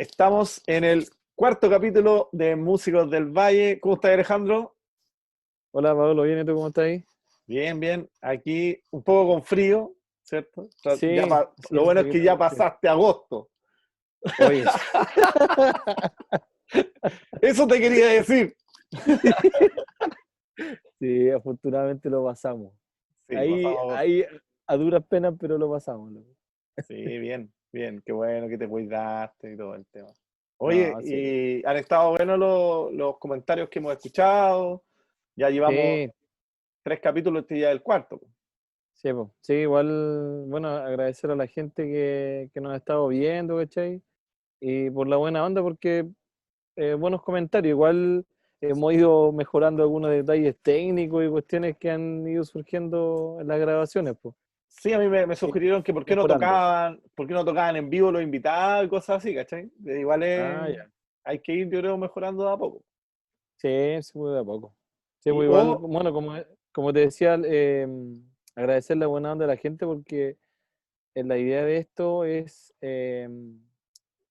estamos en el cuarto capítulo de Músicos del Valle. ¿Cómo estás, Alejandro? Hola, Pablo, ¿bien? ¿Y tú cómo estás ahí? Bien, bien. Aquí un poco con frío, ¿cierto? Sí, Ya pa- sí, lo bueno es que ya pasaste agosto. Oye, Eso te quería decir. sí, afortunadamente lo pasamos. Sí, ahí, ahí a duras penas, pero lo pasamos. Sí, bien, bien. Qué bueno que te cuidaste y todo el tema. Oye, No, sí. y han estado buenos los, los comentarios que hemos escuchado. Ya llevamos Sí, tres capítulos, este ya el cuarto. sí, po. Sí, igual, bueno, agradecer a la gente que, que nos ha estado viendo, ¿cachai? Y por la buena onda, porque eh, buenos comentarios. Igual hemos ido mejorando algunos detalles técnicos y cuestiones que han ido surgiendo en las grabaciones, pues. Sí, a mí me, me sugirieron que por qué no tocaban, por qué no tocaban en vivo los invitados y cosas así, ¿cachai? Igual es- Ah, hay que ir, yo creo, mejorando de a poco. Sí, sí, de a poco. Sí, Y pues igual, vos- bueno, como, como te decía, eh, agradecer la buena onda de la gente porque eh, la idea de esto es eh,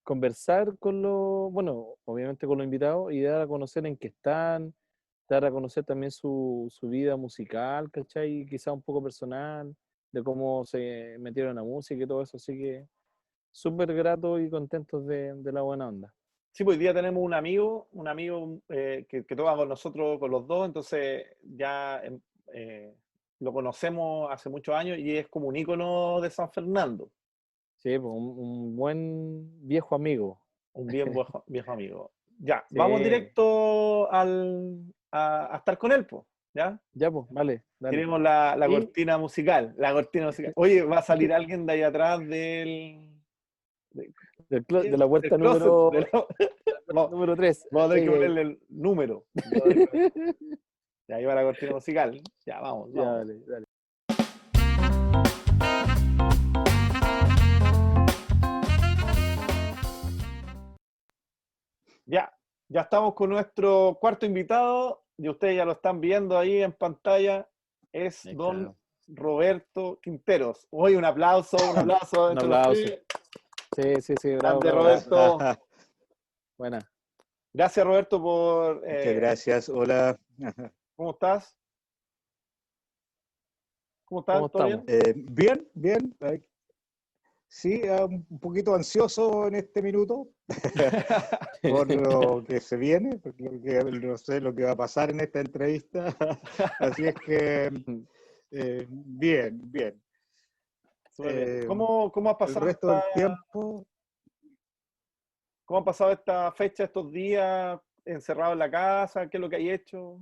conversar con los, bueno, obviamente con los invitados y dar a conocer en qué están, dar a conocer también su, su vida musical, ¿cachai? Quizá un poco personal, de cómo se metieron la música y todo eso, así que súper gratos y contentos de, de la buena onda. Sí, pues hoy día tenemos un amigo, un amigo eh, que, que toca con nosotros, con los dos, entonces ya em, eh, lo conocemos hace muchos años y es como un ícono de San Fernando, Sí, pues un, un buen viejo amigo. un bien viejo, viejo amigo. Ya, vamos directo al, a, a estar con él, pues, ¿ya? Ya, pues, vale. dale. Tenemos la, la cortina musical, la cortina musical. Oye, va a salir alguien de ahí atrás del... Del clo- de la puerta del closet, número, de la- número 3. Vamos a tener que ponerle el número. Ya ahí va la cortina musical. Ya, vamos. Ya, vamos. dale, dale. Ya, ya estamos con nuestro cuarto invitado. Y ustedes ya lo están viendo ahí en pantalla. Es Sí, don claro. Roberto Quinteros. Hoy un aplauso, un aplauso. Un aplauso. Sí, sí, sí, bravo. Grande. Roberto. Buena. Gracias, Roberto, por. Muchas eh, gracias. Hola. ¿Cómo estás? ¿Cómo estás? ¿Cómo ¿Todo bien? Eh, bien, bien. Sí, ah, un poquito ansioso en este minuto por lo que se viene, porque no sé lo que va a pasar en esta entrevista. Así es que, eh, bien, bien. Eh, ¿Cómo, ¿Cómo ha El pasado resto del tiempo, ¿Cómo ha pasado esta fecha, estos días encerrado en la casa? ¿Qué es lo que hay hecho?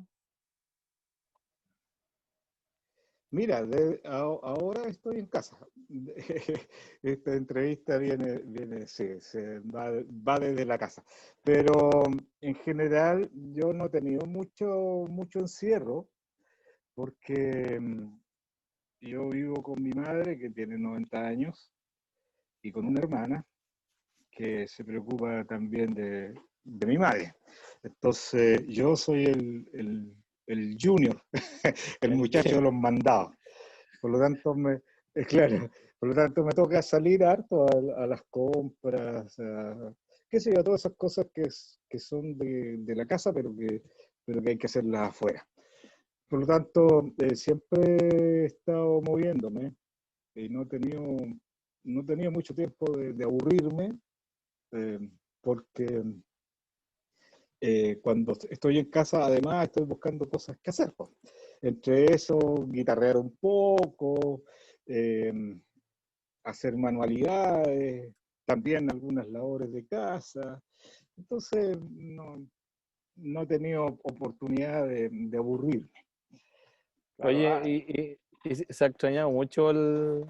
Mira, ahora estoy en casa. Esta entrevista viene, viene, sí, se va, va desde la casa. Pero en general yo no he tenido mucho, mucho encierro porque mm, yo vivo con mi madre que tiene 90 años y con una hermana que se preocupa también de, de mi madre. Entonces yo soy el, el, el junior, el muchacho de los mandados. Por lo tanto, me, eh, claro, por lo tanto me toca salir harto a, a las compras, a, qué sé yo, a todas esas cosas que, que son de, de la casa, pero que, pero que hay que hacerlas afuera. Por lo tanto, eh, siempre he estado moviéndome y no he tenido, no he tenido mucho tiempo de, de aburrirme, eh, porque eh, cuando estoy en casa, además, estoy buscando cosas que hacer. po. Entre eso, guitarrear un poco, eh, hacer manualidades, también algunas labores de casa. Entonces, no, no he tenido oportunidad de, de aburrirme. Oye, ah, y, y- y se ha extrañado mucho el,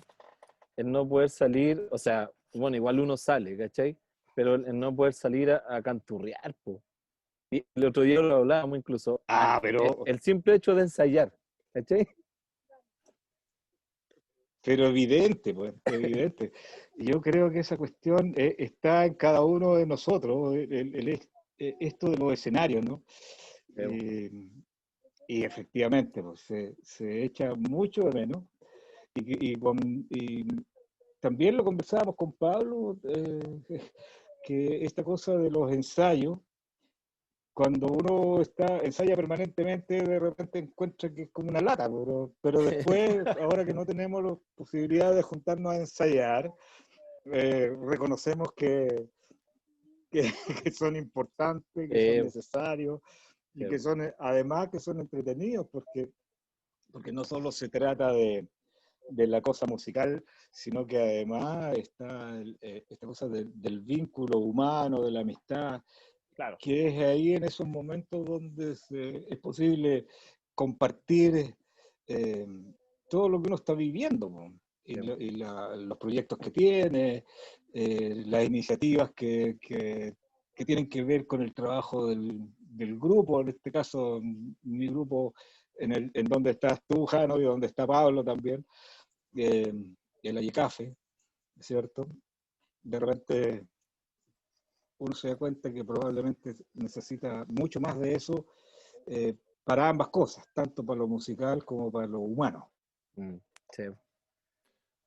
el no poder salir, o sea, bueno, igual uno sale, ¿cachai? Pero el el no poder salir a, a canturrear, po. Y el otro día lo hablábamos incluso. Ah, el- pero, El, simple hecho de ensayar, ¿cachai? pero evidente, pues, evidente. Yo creo que esa cuestión eh, está en cada uno de nosotros, el- el- eh, esto de los escenarios, ¿no? Eh, y efectivamente, pues, se, se echa mucho de menos. Y, y con- y también lo conversábamos con Pablo, eh, que esta cosa de los ensayos, cuando uno está ensaya permanentemente, de repente encuentra que es como una lata, pero, pero después, ahora que no tenemos la posibilidad de juntarnos a ensayar, eh, reconocemos que, que, son importantes, que son necesarios y que son, además, que son entretenidos, porque, porque no solo se trata de, de la cosa musical, sino que además está eh, esta cosa del vínculo humano, de la amistad, claro. que es ahí en esos momentos donde es posible compartir eh, todo lo que uno está viviendo y, los proyectos que tiene, eh, las iniciativas que, que, tienen que ver con el trabajo del, del grupo, en este caso mi grupo en, el, en donde estás tú, Jano, y donde está Pablo también, eh, el Ayecafe, ¿cierto? De repente uno se da cuenta que probablemente necesita mucho más de eso eh, para ambas cosas, tanto para lo musical como para lo humano. Mm, sí.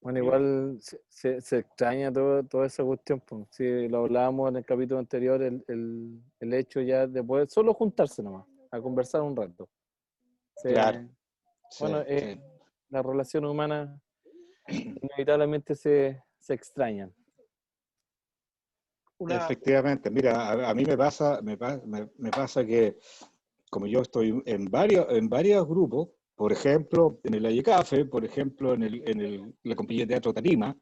Bueno, igual se, se, extraña todo, toda esa cuestión. Sí, lo hablábamos en el capítulo anterior, el, el, el, hecho ya de poder solo juntarse nomás, a conversar un rato. claro. Bueno, eh, la relación humana inevitablemente se, se extrañan. Efectivamente, mira, a, mí me pasa, me, me, pasa que como yo estoy en varios, en varios grupos, por ejemplo, en el Ayecafe, por ejemplo, en, el, en el, la compañía de teatro Tarima,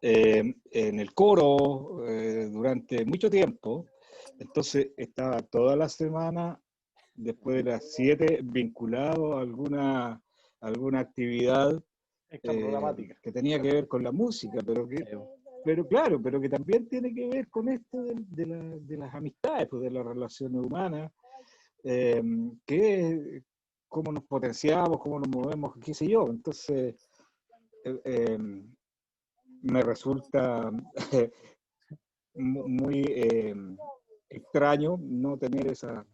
eh, en el coro eh, durante mucho tiempo, entonces estaba toda la semana, después de las 7, vinculado a alguna, alguna actividad eh, que tenía que ver con la música, pero que, pero claro, pero que también tiene que ver con esto de, de, las amistades, pues, de las relaciones humanas, eh, que cómo nos potenciamos, cómo nos movemos, qué sé yo. Entonces, eh, me resulta muy extraño no tener esa,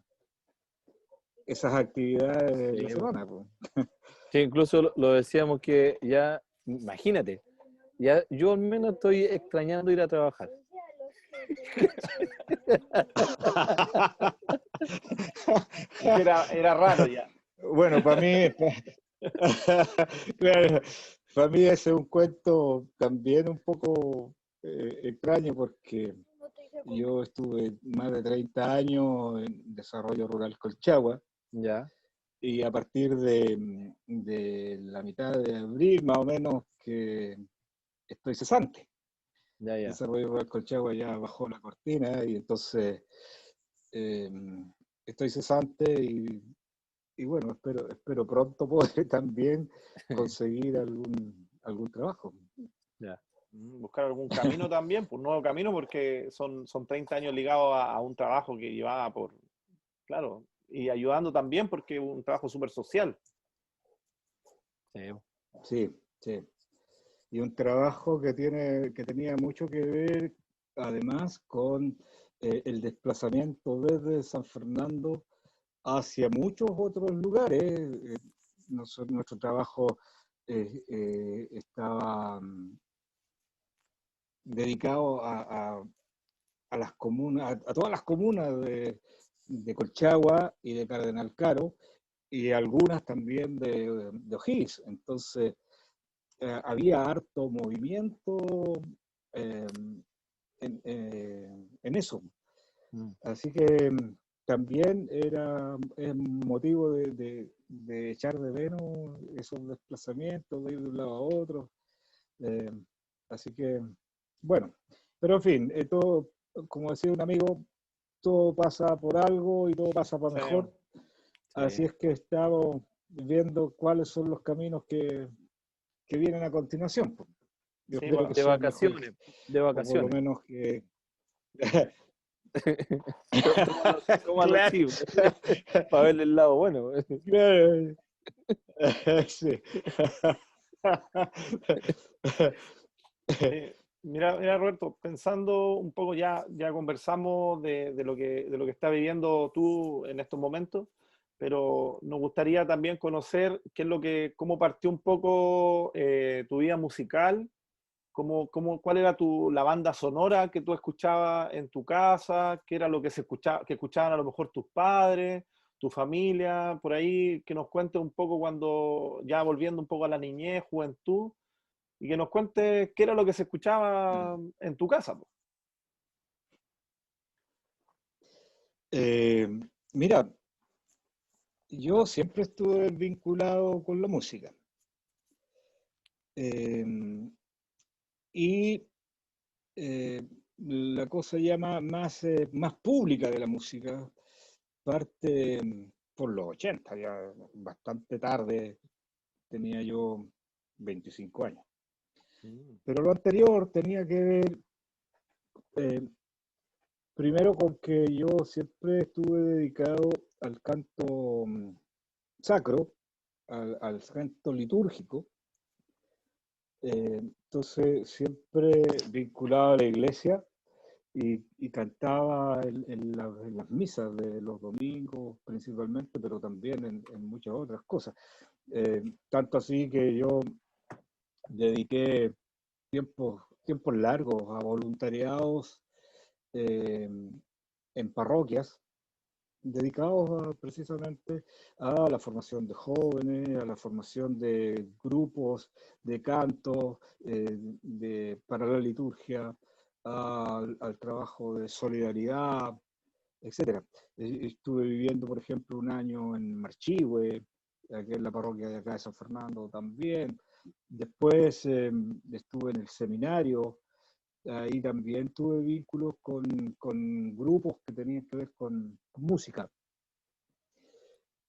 esas actividades de la semana. Pues. Sí, incluso lo decíamos que ya, imagínate, ya yo al menos estoy extrañando ir a trabajar. era, era raro ya. Bueno, para mí, para mí ese es un cuento también un poco eh, extraño porque yo estuve más de 30 años en desarrollo rural Colchagua. Ya y a partir de, de, la mitad de abril, más o menos, que estoy cesante. Ya, ya. Desarrollo Rural Colchagua ya bajó la cortina y entonces em, estoy cesante y, y, bueno, espero, espero pronto poder también conseguir algún, algún trabajo. Ya. Mm, buscar algún camino también, pues, un nuevo camino, porque son, son 30 años ligados a, a un trabajo que llevaba por, claro, y ayudando también porque es un trabajo súper social. Sí, sí. Y un trabajo que, tiene, que tenía mucho que ver además con eh, el desplazamiento desde San Fernando hacia muchos otros lugares. Eh, nuestro, trabajo eh, estaba mm, dedicado a, a, las comunas, a todas las comunas de, de Colchagua y de Cardenal Caro, y algunas también de, de O'Higgins. Entonces, eh, había harto movimiento eh, eh, en, eso. Mm. Así que mm, también era motivo de, echar de menos esos desplazamientos, de ir de un lado a otro. así que, bueno, pero en fin, todo, como decía un amigo, todo pasa por algo y todo pasa para mejor. Así es que estamos viendo cuáles son los caminos que, que vienen a continuación. de vacaciones, de vacaciones. Por lo menos que... para ver el lado bueno. sí. Mira, mira, Roberto, pensando un poco ya, ya conversamos de, lo que, de lo que está viviendo tú en estos momentos, pero nos gustaría también conocer qué es lo que, cómo partió un poco eh, tu vida musical, ¿Cómo, cómo, ¿Cuál era tu, la banda sonora que tú escuchabas en tu casa? ¿Qué era lo que, se escuchaba, que escuchaban a lo mejor tus padres, tu familia? Por ahí que nos cuentes un poco cuando, ya volviendo un poco a la niñez, juventud, y que nos cuentes qué era lo que se escuchaba en tu casa. Eh, mira, yo siempre estuve vinculado con la música. Em, y eh, la cosa ya más, eh, más, pública de la música parte por los 80, ya bastante tarde, tenía yo 25 años. Mm. Pero lo anterior tenía que ver eh, primero con que yo siempre estuve dedicado al canto mm, sacro, al canto litúrgico, eh, entonces, siempre vinculado a la iglesia y, cantaba en, las misas de los domingos principalmente, pero también en, muchas otras cosas. Eh, tanto así que yo dediqué tiempos, largos a voluntariados eh, en parroquias dedicados precisamente a la formación de jóvenes, a la formación de grupos de canto eh, de, para la liturgia, al, trabajo de solidaridad, etc. Eh, estuve viviendo, por ejemplo, un año en Marchihue, aquí en la parroquia de acá de San Fernando también. Después eh, estuve en el seminario ahí también tuve vínculos con, con grupos que tenían que ver con, música.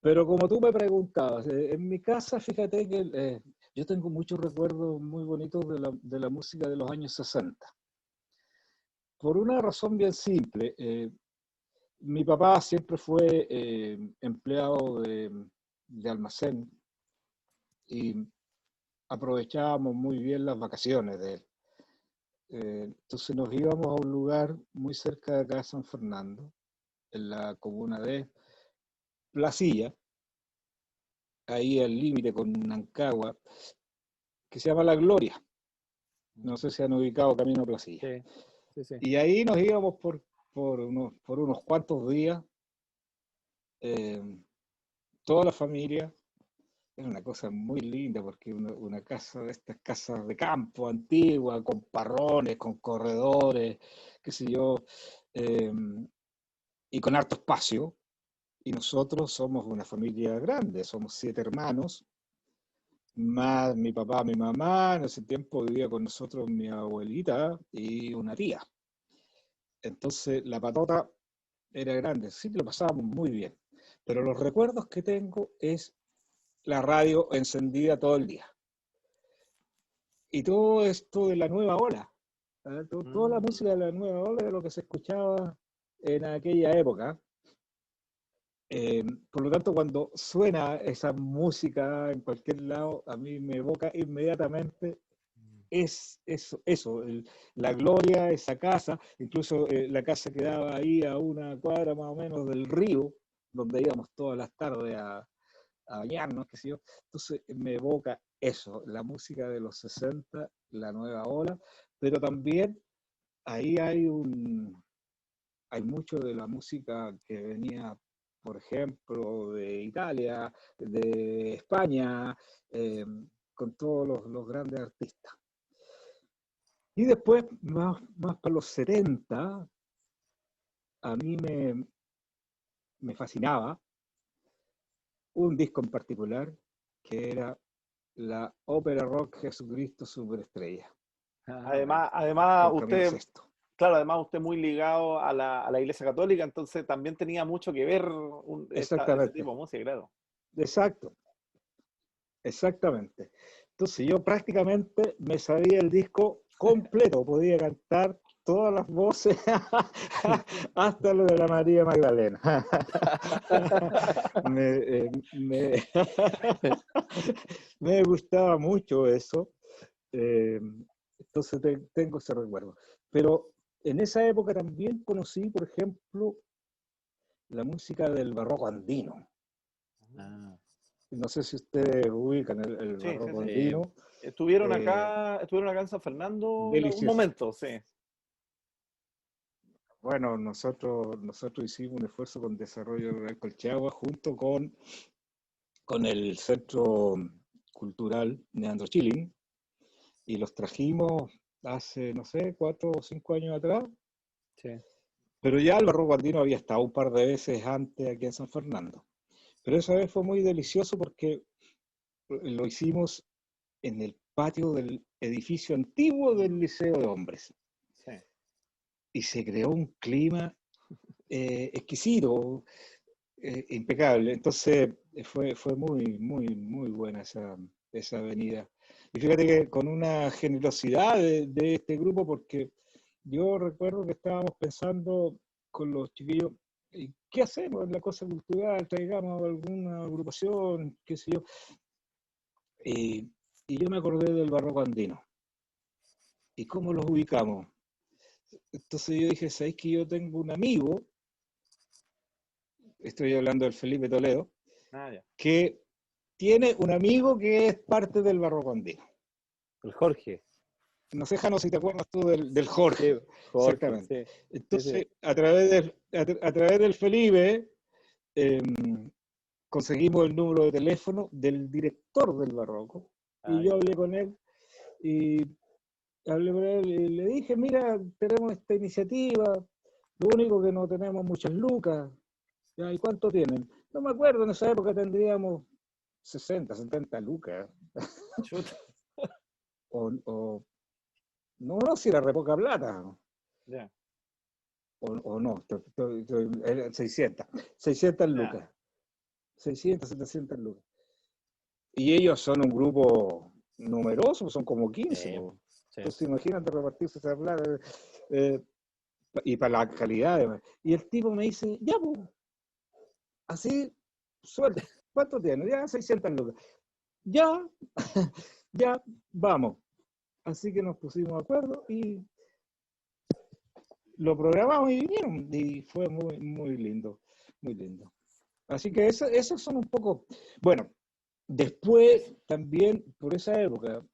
Pero como tú me preguntabas, eh, en mi casa, fíjate que eh, yo tengo muchos recuerdos muy bonitos de la, de la, música de los años 60. Por una razón bien simple. Eh, mi papá siempre fue empleado de, de almacén y aprovechábamos muy bien las vacaciones de él. Eh, entonces nos íbamos a un lugar muy cerca de acá San Fernando, en la comuna de Placilla, ahí al límite con Nancagua, que se llama La Gloria. No sé si han ubicado Camino a Placilla. Y ahí nos íbamos por, por, unos, por unos cuantos días, eh, toda la familia, es una cosa muy linda porque una, casa de estas casas de campo antigua, con parrones, con corredores, qué sé yo, em, y con harto espacio. Y nosotros somos una familia grande, somos siete hermanos, más mi papá, mi mamá, en ese tiempo vivía con nosotros mi abuelita y una tía. Entonces la patota era grande, sí que lo pasábamos muy bien. Pero los recuerdos que tengo es la radio encendida todo el día. Y todo esto de la nueva ola, ¿eh? toda la mm. música de la nueva ola de lo que se escuchaba en aquella época. Eh, por lo tanto, cuando suena esa música en cualquier lado, a mí me evoca inmediatamente mm. es eso, eso la gloria, esa casa, incluso eh, la casa quedaba ahí a una cuadra más o menos del río, donde íbamos todas las tardes a, a bañarnos, qué sé yo. Entonces me evoca eso, la música de los 60, la nueva ola, pero también ahí hay un hay mucho de la música que venía, por ejemplo, de Italia, de España, eh, con todos los, grandes artistas. Y después, más, más para los 70, a mí me, me fascinaba un disco en particular que era la ópera rock Jesucristo Superestrella. Además, además usted, claro, además usted muy ligado a la, a la, Iglesia Católica, entonces también tenía mucho que ver un, Exactamente. tipo de música, claro. Exacto. Exactamente. Entonces yo prácticamente me sabía el disco completo, podía cantar todas las voces, hasta lo de la María Magdalena. Eh, me, gustaba mucho eso, eh, entonces tengo ese recuerdo. Pero en esa época también conocí, por ejemplo, la música del barroco andino. Ah. no sé si ustedes ubican el, el Sí, sí, barroco sí. andino. Estuvieron Eh, acá, estuvieron acá en San Fernando en delicioso. momento, sí. Bueno, nosotros, nosotros hicimos un esfuerzo con desarrollo rural Colchagua junto con, con el Centro Cultural Neandro Chilling y los trajimos hace, no sé, cuatro o cinco años atrás, Sí. pero ya el barroco andino había estado un par de veces antes aquí en San Fernando. Pero esa vez fue muy delicioso porque lo hicimos en el patio del edificio antiguo del Liceo de Hombres. Y se creó un clima eh, exquisito, eh, impecable. Entonces fue, fue muy, muy, muy buena esa, esa avenida. Y fíjate que con una generosidad de, de este grupo, porque yo recuerdo que estábamos pensando con los chiquillos, ¿y ¿qué hacemos en la cosa cultural? Traigamos alguna agrupación, qué sé yo. Y, y yo me acordé del barroco andino. ¿Y cómo los ubicamos? Entonces yo dije, ¿sabéis que yo tengo un amigo? Estoy hablando del Felipe Toledo, Ah, que tiene un amigo que es parte del barroco andino. El Jorge. No sé, Jano, si te acuerdas tú del, del Jorge. Jorge, Exactamente. sí. Entonces, a través del, a, tra- a través del Felipe, em, conseguimos el número de teléfono del director del barroco. Ah, Y yo hablé con él y hablé con él y le dije, mira, tenemos esta iniciativa, lo único que no tenemos muchas lucas. ¿Y cuánto tienen? No me acuerdo, en esa época tendríamos 60, 70 lucas. O, o- no, no, si era re poca plata. ya. O, o no, to- to- to- eran 600. 600 lucas. 600, 700 lucas. Y ellos son un grupo numeroso, son como 15. Sí, po. Sí. Entonces imagínate repartirse esa plata. eh, pa- y para la calidad. Y el tipo me dice, ya, pues, así, suelta. ¿Cuánto tiene? Ya, 600 lucas. Ya, ya, vamos. Así que nos pusimos de acuerdo y lo programamos y vinieron. Y fue muy, muy lindo, muy lindo. Así que eso- esos son un poco, bueno, después también por esa época,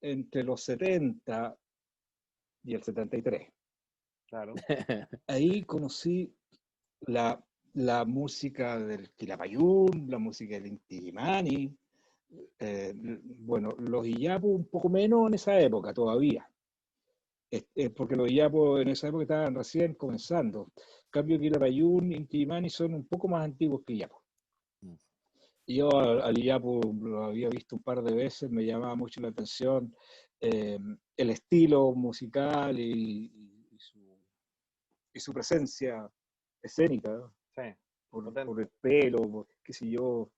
entre los 70 y el 73, Claro. ahí conocí la, la música del Quilapayún, la música del Inti Illimani, eh, bueno, los Iyapu un poco menos en esa época todavía, porque los Iyapu en esa época estaban recién comenzando. En cambio, Quilapayún, Inti Illimani son un poco más antiguos que Iyapu. Yo al, Iyapu lo había visto un par de veces, me llamaba mucho la atención eh, el estilo musical y, y- su, y su presencia escénica. Sí. por, por el pelo, por, qué sé yo,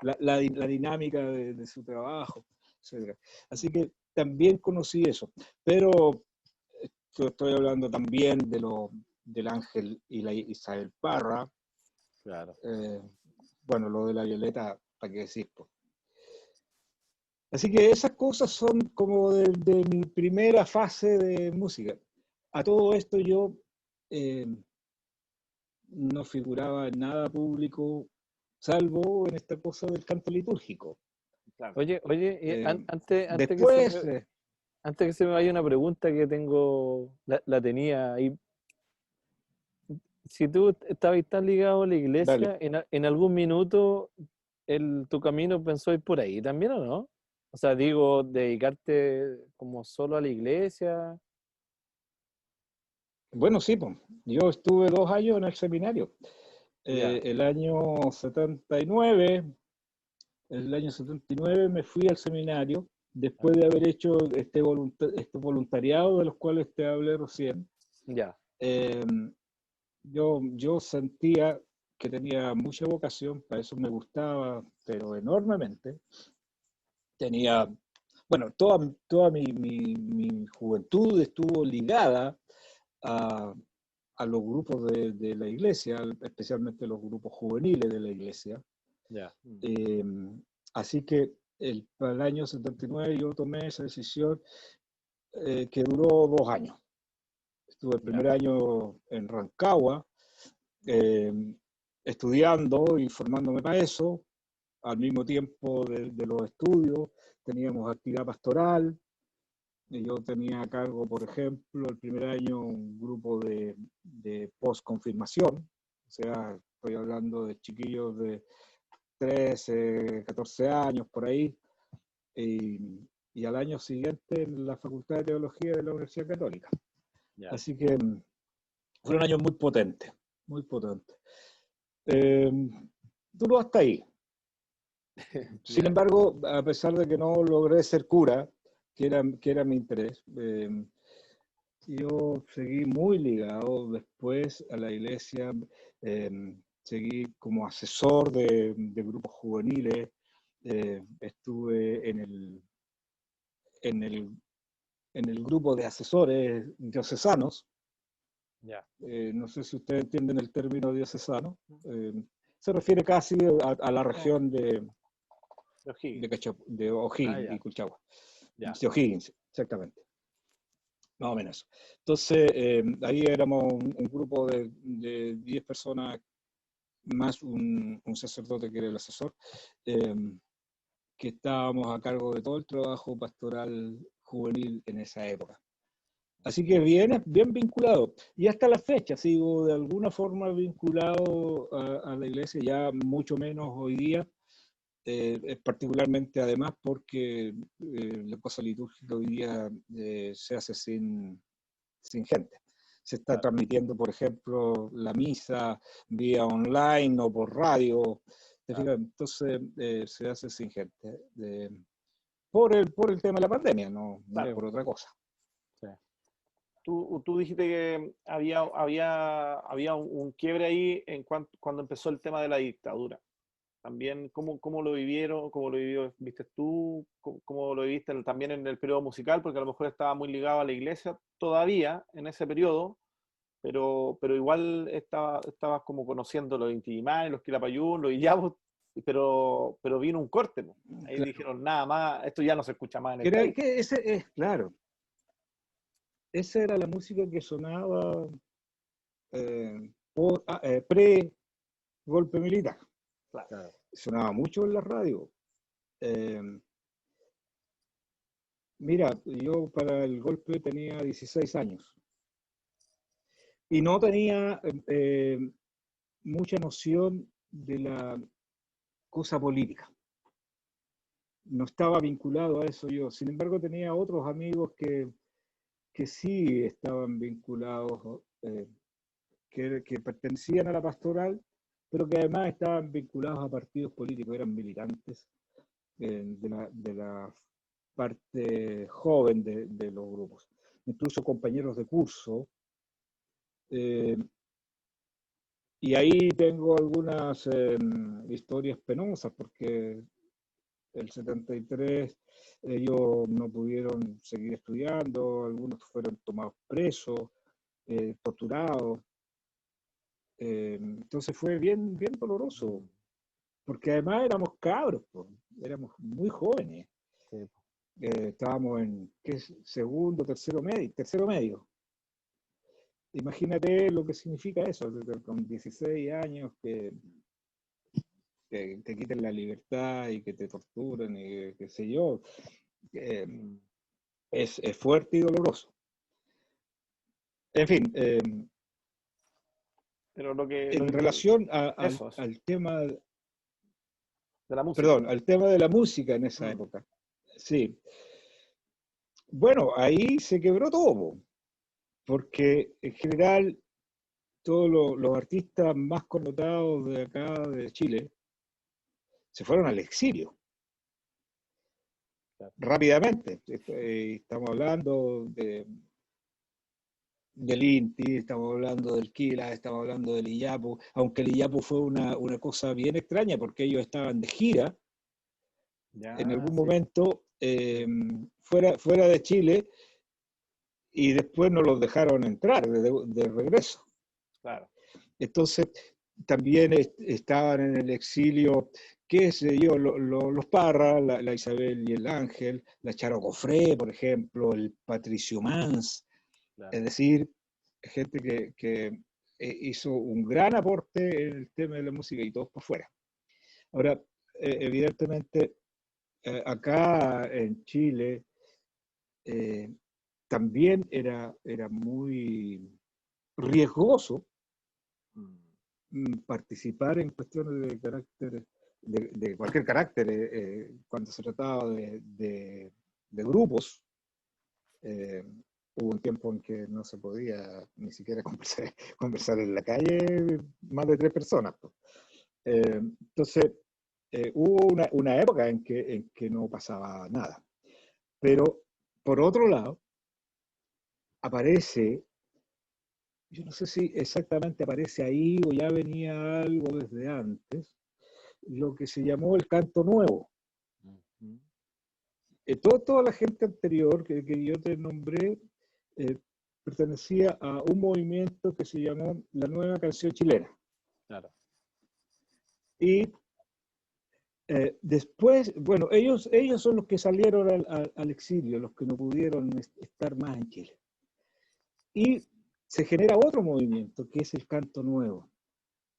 la, la la dinámica de, de su trabajo, etc. Así que también conocí eso, pero eh, yo estoy hablando también de lo, del Ángel y la Isabel Parra, Claro. eh, bueno, lo de la Violeta, ¿para qué decir? po? Así que esas cosas son como de, de mi primera fase de música. A todo esto yo eh, no figuraba en nada público, salvo en esta cosa del canto litúrgico. Claro. Oye, oye, eh, Eh, an- antes, antes, que Después, se me, antes que se me vaya una pregunta que tengo, la, la tenía ahí. Si tú estabas tan ligado a la iglesia, en, en algún minuto el, tu camino pensó ir por ahí también, ¿o no? O sea, digo, dedicarte como solo a la iglesia. bueno, sí, po. yo estuve dos años en el seminario. Eh, el año 79, el año 79 me fui al seminario después de haber hecho este, volunta- este voluntariado de los cuales te hablé recién. Ya. Eh, yo, yo sentía que tenía mucha vocación, para eso me gustaba, pero enormemente. Tenía, bueno, toda, toda mi, mi- mi juventud estuvo ligada a, a los grupos de, de la iglesia, especialmente los grupos juveniles de la iglesia. Ya. Eh, así que el, para el año 79 yo tomé esa decisión eh, que duró dos años. Estuve el primer año en Rancagua, eh, estudiando y formándome para eso. al mismo tiempo de, los estudios, teníamos actividad pastoral. Yo tenía a cargo, por ejemplo, el primer año un grupo de, de post-confirmación, o sea, estoy hablando de chiquillos de 13, 14 años por ahí, y, y al año siguiente en la Facultad de Teología de la Universidad Católica. Así que mm, fue un año muy potente, muy potente. Eh, duró hasta ahí. Sin embargo, a pesar de que no logré ser cura, que era, que era mi interés, em, yo seguí muy ligado después a la iglesia, em, seguí como asesor de, grupos juveniles, eh, estuve en el, en, el, en el grupo de asesores diocesanos. Eh, no sé si ustedes entienden el término diocesano. Em, se refiere casi a la región de, de O'Higgins, de, ah, y Cuchagua. De O'Higgins, exactamente. Más o menos. Entonces, eh, ahí éramos un, grupo de 10 personas, más un, sacerdote que era el asesor, eh, que estábamos a cargo de todo el trabajo pastoral juvenil en esa época. Así que bien, bien vinculado. Y hasta la fecha sigo de alguna forma vinculado a, a la iglesia, ya mucho menos hoy día, eh, particularmente además porque eh, la cosa litúrgica hoy día eh, se hace sin, sin gente. Se está transmitiendo, por ejemplo, la misa vía online o por radio. Entonces se hace sin gente. Por, el, por el tema de la pandemia, no, por otra cosa. Tú, tú, dijiste que había, había, había un, quiebre ahí en cuando empezó el tema de la dictadura. También cómo, cómo lo vivieron, cómo lo vivió, viste tú, cómo, lo viviste también en el periodo musical, porque a lo mejor estaba muy ligado a la iglesia todavía en ese periodo, pero, pero igual estaba, estabas como conociendo los Intimimales, los Quilapayún, los Illabos, pero, pero vino un corte. Ahí dijeron, nada más, esto ya no se escucha más en el país. Que ese es, claro, esa era la música que sonaba eh, ah, eh, pre-golpe militar. Sonaba mucho en la radio. Em, mira, yo para el golpe tenía 16 años y no tenía em, em, mucha noción de la cosa política. No estaba vinculado a eso yo. Sin embargo, tenía otros amigos que, que sí estaban vinculados, eh, que, pertenecían a la pastoral pero que además estaban vinculados a partidos políticos, eran militantes eh, de, la, parte joven de, los grupos, incluso compañeros de curso. Eh, y ahí tengo algunas em, historias penosas, porque el 73 ellos no pudieron seguir estudiando, algunos fueron tomados presos, eh, torturados. Eh, entonces fue bien, bien doloroso, porque además éramos cabros, éramos muy jóvenes. Eh, estábamos en ¿qué segundo, tercero medio, tercero medio. Imagínate lo que significa eso, con 16 años que, te quiten la libertad y que te torturen y qué sé yo. Eh, es, fuerte y doloroso. En fin, pero lo que, en relación al, tema de la música. Perdón, al tema de la música en esa mm. época. Sí. Bueno, ahí se quebró todo, porque en general todos los, artistas más connotados de acá, de Chile, se fueron al exilio. Rápidamente. Eh, estamos hablando de del INTI, estamos hablando del Kila, estamos hablando del IYAPU, aunque el IYAPU fue una, cosa bien extraña porque ellos estaban de gira en algún momento eh, fuera, fuera de Chile y después no los dejaron entrar de, regreso. Claro. Entonces, también estaban en el exilio, qué sé yo, los Parra, la, Isabel y el Ángel, la Charo Cofré, por ejemplo, el Patricio Mans, es decir, gente que, eh, hizo un gran aporte en el tema de la música y todos por fuera. Ahora, eh, evidentemente, eh, acá en Chile eh, también era, era muy riesgoso mm, participar en cuestiones de carácter, de, cualquier carácter, cuando se trataba de, de, grupos. hubo un tiempo en que no se podía ni siquiera conversar, conversar en la calle más de tres personas. entonces, eh, hubo una, época en que, en que no pasaba nada. Pero, por otro lado, aparece, yo no sé si exactamente aparece ahí o ya venía algo desde antes, lo que se llamó el canto nuevo. Eh, toda la gente anterior que, que yo te nombré eh, pertenecía a un movimiento que se llamó la nueva canción chilena. Claro. Y eh, después, bueno, ellos, ellos son los que salieron al, exilio, los que no pudieron estar más en Chile. Y se genera otro movimiento, que es el canto nuevo.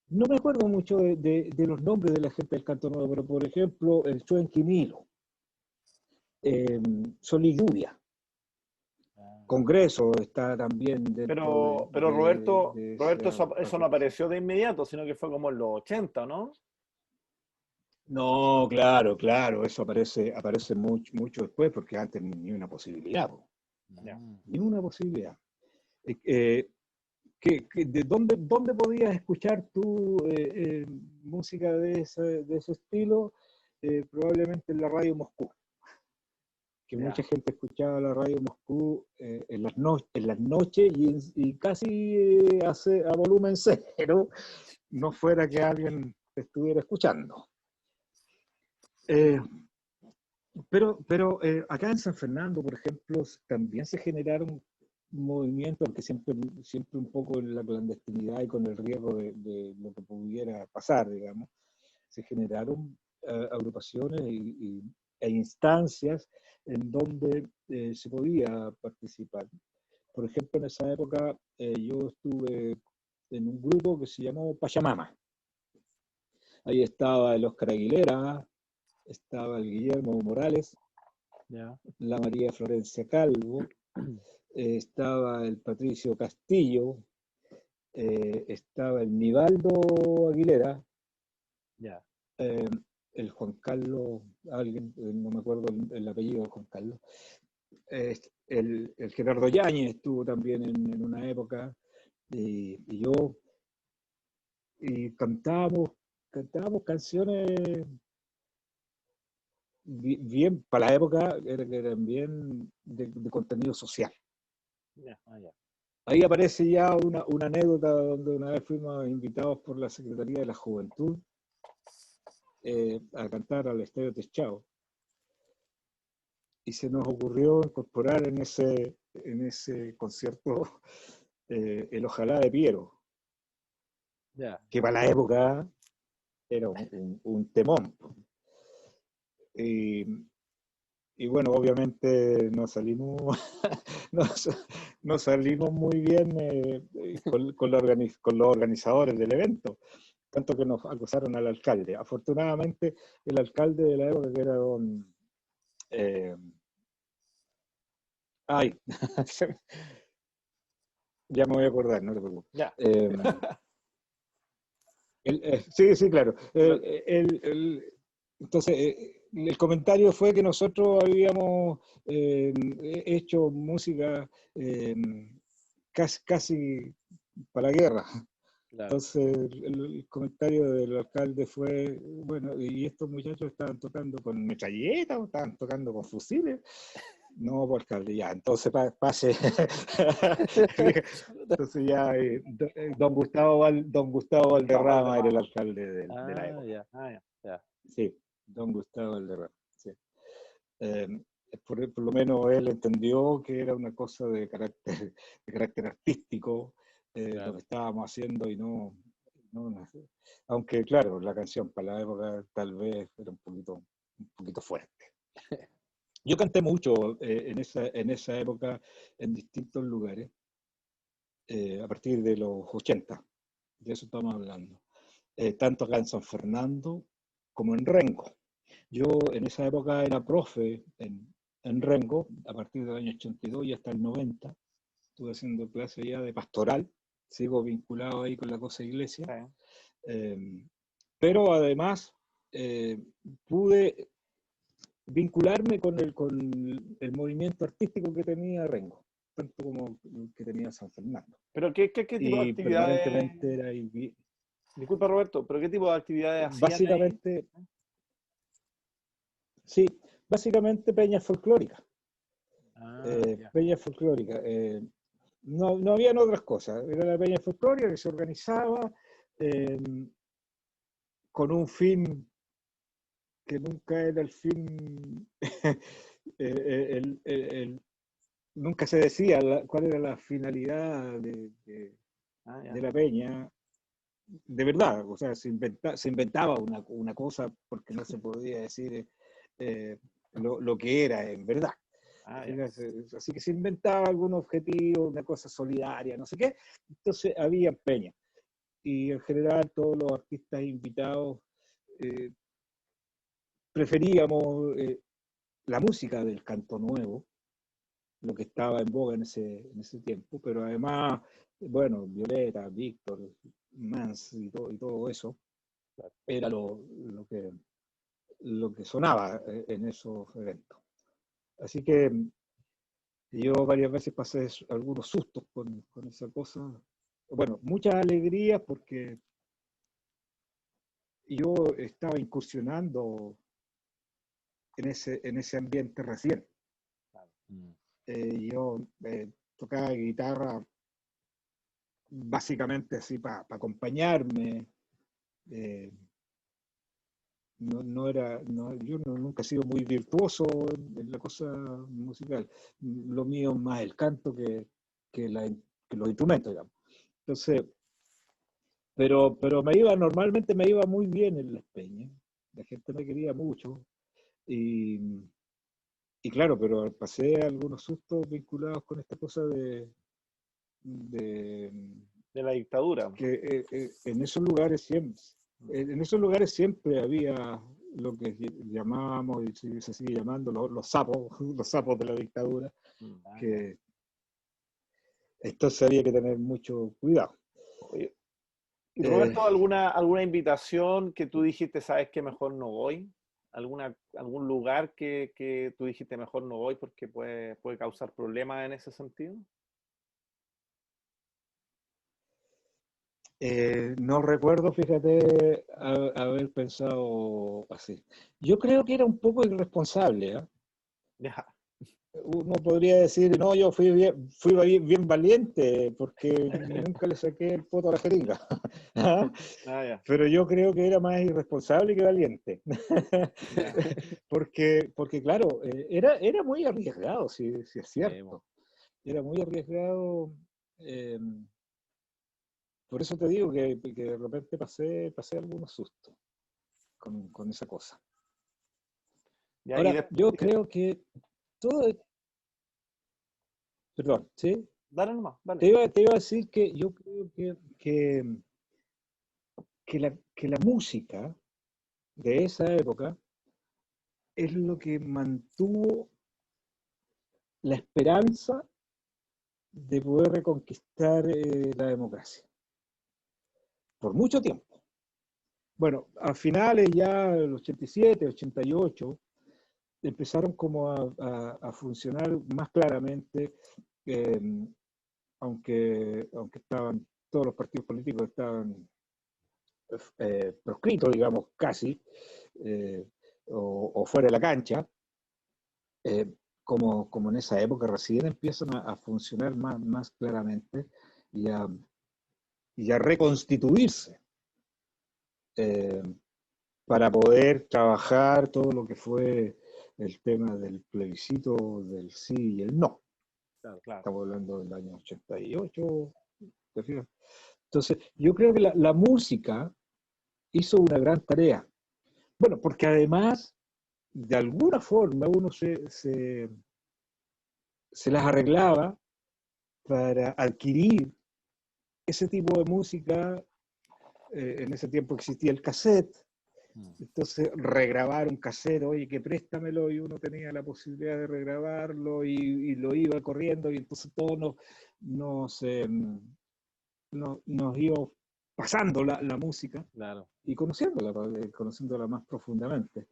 No me acuerdo mucho de, los nombres de la gente del canto nuevo, pero por ejemplo, el Chuenquimilo, eh, Sol y Lluvia. Ah. Congreso está también. Pero, pero Roberto, Roberto eso, eso, no apareció de inmediato, sino que fue como en los 80, ¿no? No, claro, claro, eso aparece, aparece mucho, mucho después porque antes ni una posibilidad. Ni una posibilidad. Eh, eh, de dónde, dónde podías escuchar tú eh, música de ese, de ese estilo? probablemente en la radio Moscú. Que mucha gente escuchaba la radio Moscú en, las en las noches y, y casi hace, a volumen cero, no fuera que alguien estuviera escuchando. Eh, pero pero eh, acá en San Fernando, por ejemplo, también se generaron movimientos, aunque siempre, siempre un poco en la clandestinidad y con el riesgo de, lo que pudiera pasar, digamos, se generaron eh, agrupaciones y, e instancias en donde se podía participar. Por ejemplo, en esa época yo estuve en un grupo que se llamó Pachamama. Ahí estaba el Oscar Aguilera, estaba el Guillermo Morales, la María Florencia Calvo, eh, estaba el Patricio Castillo, eh, estaba el Nivaldo Aguilera, eh, el Juan Carlos, alguien, no me acuerdo el, apellido de Juan Carlos, el, Gerardo Yáñez estuvo también en, una época, y, y, yo, y cantábamos, cantábamos canciones bien, para la época eran bien de, contenido social. Ah, Ahí aparece ya una, una, anécdota donde una vez fuimos invitados por la Secretaría de la Juventud eh, a cantar al Estadio Techado. Y se nos ocurrió incorporar en ese, en ese concierto eh, el Ojalá de Piero, que para la época era un, un temón. Y, bueno, obviamente no salimos, no, salimos muy bien eh, con, con, los organizadores del evento, tanto que nos acusaron al alcalde. Afortunadamente, el alcalde de la época que era don... Eh, ay, ya me voy a acordar, no te preocupes. Ya. Em, eh, sí, sí, claro. entonces, el comentario fue que nosotros habíamos eh, hecho música eh, casi, casi, para la guerra. Entonces el, comentario del alcalde fue, bueno, ¿y estos muchachos estaban tocando con metralletas estaban tocando con fusiles? No, por alcalde, ya, entonces pase. entonces ya, eh, don Gustavo, don Gustavo Valderrama era el alcalde de, la ah, época. Ah, ya. Sí. Don Gustavo Valderrama. Sí. Eh, por, lo menos él entendió que era una cosa de carácter, de carácter artístico eh, lo que estábamos haciendo y no, Aunque, claro, la canción para la época tal vez era un poquito, un poquito fuerte. Yo canté mucho eh, en, esa, en esa época en distintos lugares, a partir de los 80, de eso estamos hablando. tanto acá en San Fernando como en Rengo. Yo en esa época era profe en, en Rengo, a partir del año 82 y hasta el 90. Estuve haciendo clase ya de pastoral, sigo vinculado ahí con la cosa iglesia. Eh, pero además eh, pude vincularme con el, con el movimiento artístico que tenía Rengo, tanto como el que tenía San Fernando. ¿Pero qué, qué, qué tipo de Y actividades? permanentemente era Disculpa, Roberto, ¿pero qué tipo de actividades hacían ahí? Básicamente, sí, básicamente peñas folclóricas. Ah, eh, peñas folclóricas. eh, no, no habían otras cosas. Era la peña folclórica que se organizaba eh, con un fin que nunca era el fin. el- el- el- nunca se decía la- cuál era la finalidad de, de- Ah, de la peña. De verdad, o sea, se, inventa- se inventaba una, una cosa porque no se podía decir eh, lo, lo que era en verdad. Ah, Así que se inventaba algún objetivo, una cosa solidaria, no sé qué. Entonces había peña. Y en general todos los artistas invitados eh, preferíamos eh, la música del canto nuevo, lo que estaba en boga en ese, en ese tiempo, pero además, bueno, Violeta, Víctor, Mans y todo, y todo eso, era lo, lo que, lo que sonaba eh, en esos eventos. Así que mm, yo varias veces pasé algunos sustos con, con esa cosa. Bueno, muchas alegrías porque yo estaba incursionando en ese, en ese ambiente recién. Mm. Eh, yo eh, tocaba guitarra básicamente así para acompañarme. eh, no, no era, no, yo nunca he sido muy virtuoso en, la cosa musical. Lo mío es más el canto que, que, que los instrumentos, digamos. Entonces, pero, pero me iba, normalmente me iba muy bien en las peñas. La gente me quería mucho. Y, y claro, pero pasé algunos sustos vinculados con esta cosa de, de De la dictadura. que eh, eh, en esos lugares siempre, en esos lugares siempre había lo que llamábamos y se, sigue llamando los, los sapos, los sapos de la dictadura, Ah, que entonces había que tener mucho cuidado. Oye, ¿Y Eh, Roberto, alguna, alguna invitación que tú dijiste, sabes que mejor no voy? ¿Alguna, ¿Algún lugar que, que tú dijiste mejor no voy porque puede, puede causar problemas en ese sentido? Eh, no recuerdo, fíjate, ha- haber pensado así. Yo creo que era un poco irresponsable. ¿ah? Ya. Uno podría decir, no, yo fui bien, fui bien, bien valiente porque nunca le saqué el poto a la jeringa. ¿Ah? Ah, ya. Pero yo creo que era más irresponsable que valiente. Ya. porque, porque claro, eh, era, era muy arriesgado, si, si es cierto. Era muy arriesgado. eh, por eso te digo que, que de repente pasé, pasé algunos sustos con, con esa cosa. Y Ahora, después- yo creo que todo... Perdón, ¿sí? Dale nomás, Te iba, te iba a decir que yo creo que, que, que la, que la música de esa época es lo que mantuvo la esperanza de poder reconquistar eh, la democracia. Por mucho tiempo. Bueno, a finales ya del 87, 88, empezaron como a, a- a funcionar más claramente eh, aunque, aunque estaban, todos los partidos políticos estaban eh, proscritos, digamos, casi, eh, o, o fuera de la cancha, eh, como, como en esa época recién empiezan a, a funcionar más, más claramente y a, y a reconstituirse eh, para poder trabajar todo lo que fue el tema del plebiscito, del sí y el no. Claro, claro. Estamos hablando del año 88. ¿te fijas? Entonces, yo creo que la, la música hizo una gran tarea. Bueno, porque además, de alguna forma, uno se, se, se las arreglaba para adquirir ese tipo de música. eh, en ese tiempo existía el cassette, Mm. Entonces, regrabar un casero, oye, que préstamelo, y uno tenía la posibilidad de regrabarlo y, lo iba corriendo, y entonces todos nos, nos, em, nos iba pasando la, la, música claro. y conociéndola, eh, conociéndola más profundamente.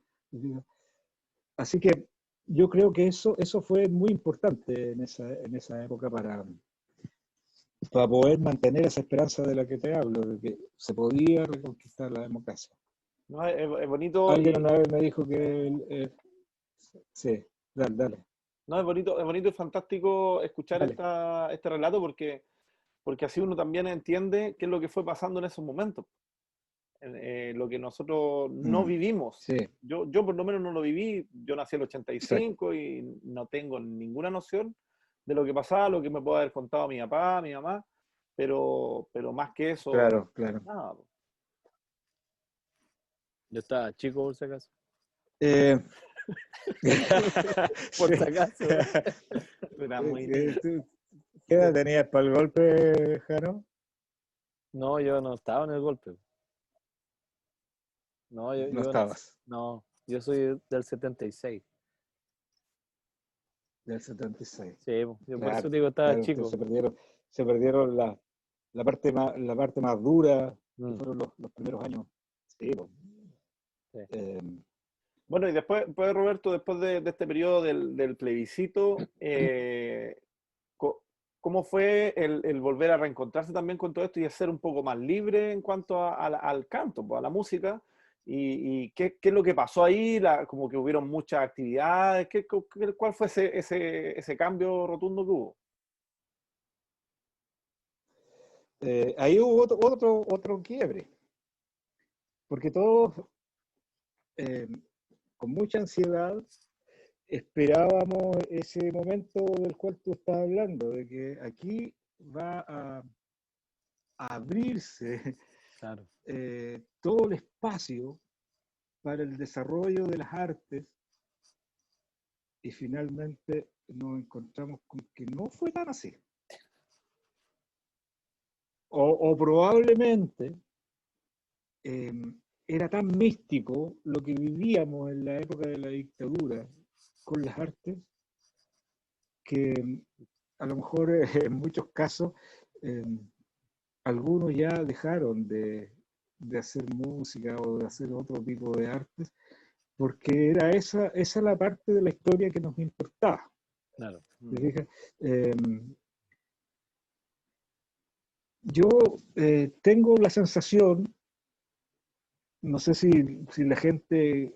Así que yo creo que eso, eso fue muy importante en esa, en esa época para, para poder mantener esa esperanza de la que te hablo, de que se podía reconquistar la democracia. No, es, bonito. Alguien una vez me dijo que. Eh, sí, dale, dale. No, es bonito, es bonito y fantástico escuchar esta, este relato porque, porque así uno también entiende qué es lo que fue pasando en esos momentos. Eh, lo que nosotros no mm, vivimos. Sí. Yo, yo por lo menos no lo viví. Yo nací en el 85 y no tengo ninguna noción de lo que pasaba, lo que me puede haber contado mi papá, mi mamá, pero, pero más que eso, claro, claro. nada. Yo estaba chico, por si acaso. Eh, por si acaso. Era muy... ¿Qué edad tenías para el golpe, Jano? No, yo no estaba en el golpe. No, yo, no estabas. No, yo soy del 76. Del 76. Sí, yo por eso digo, estaba chico. Se perdieron, se perdieron la, la, parte más, la parte más dura, mm. fueron los, los, primeros años. Sí, Em, bueno, y después, pues, Roberto, después de, este periodo del, plebiscito, eh, ¿cómo fue el, volver a reencontrarse también con todo esto y ser un poco más libre en cuanto al canto, pues, a la música? ¿Y, qué, es lo que pasó ahí? como que hubieron muchas actividades. ¿Qué, cuál fue ese, ese, ese, cambio rotundo que hubo? Eh, ahí hubo otro, otro, otro quiebre. Porque todos eh, con mucha ansiedad esperábamos ese momento del cual tú estás hablando, de que aquí va a, abrirse eh, todo el espacio para el desarrollo de las artes y finalmente nos encontramos con que no fue tan así. O, probablemente em, era tan místico lo que vivíamos en la época de la dictadura con las artes, que a lo mejor eh, en muchos casos eh, algunos ya dejaron de, hacer música o de hacer otro tipo de artes, porque era esa, esa la parte de la historia que nos importaba. Claro. Em, yo eh, tengo la sensación no sé si, la gente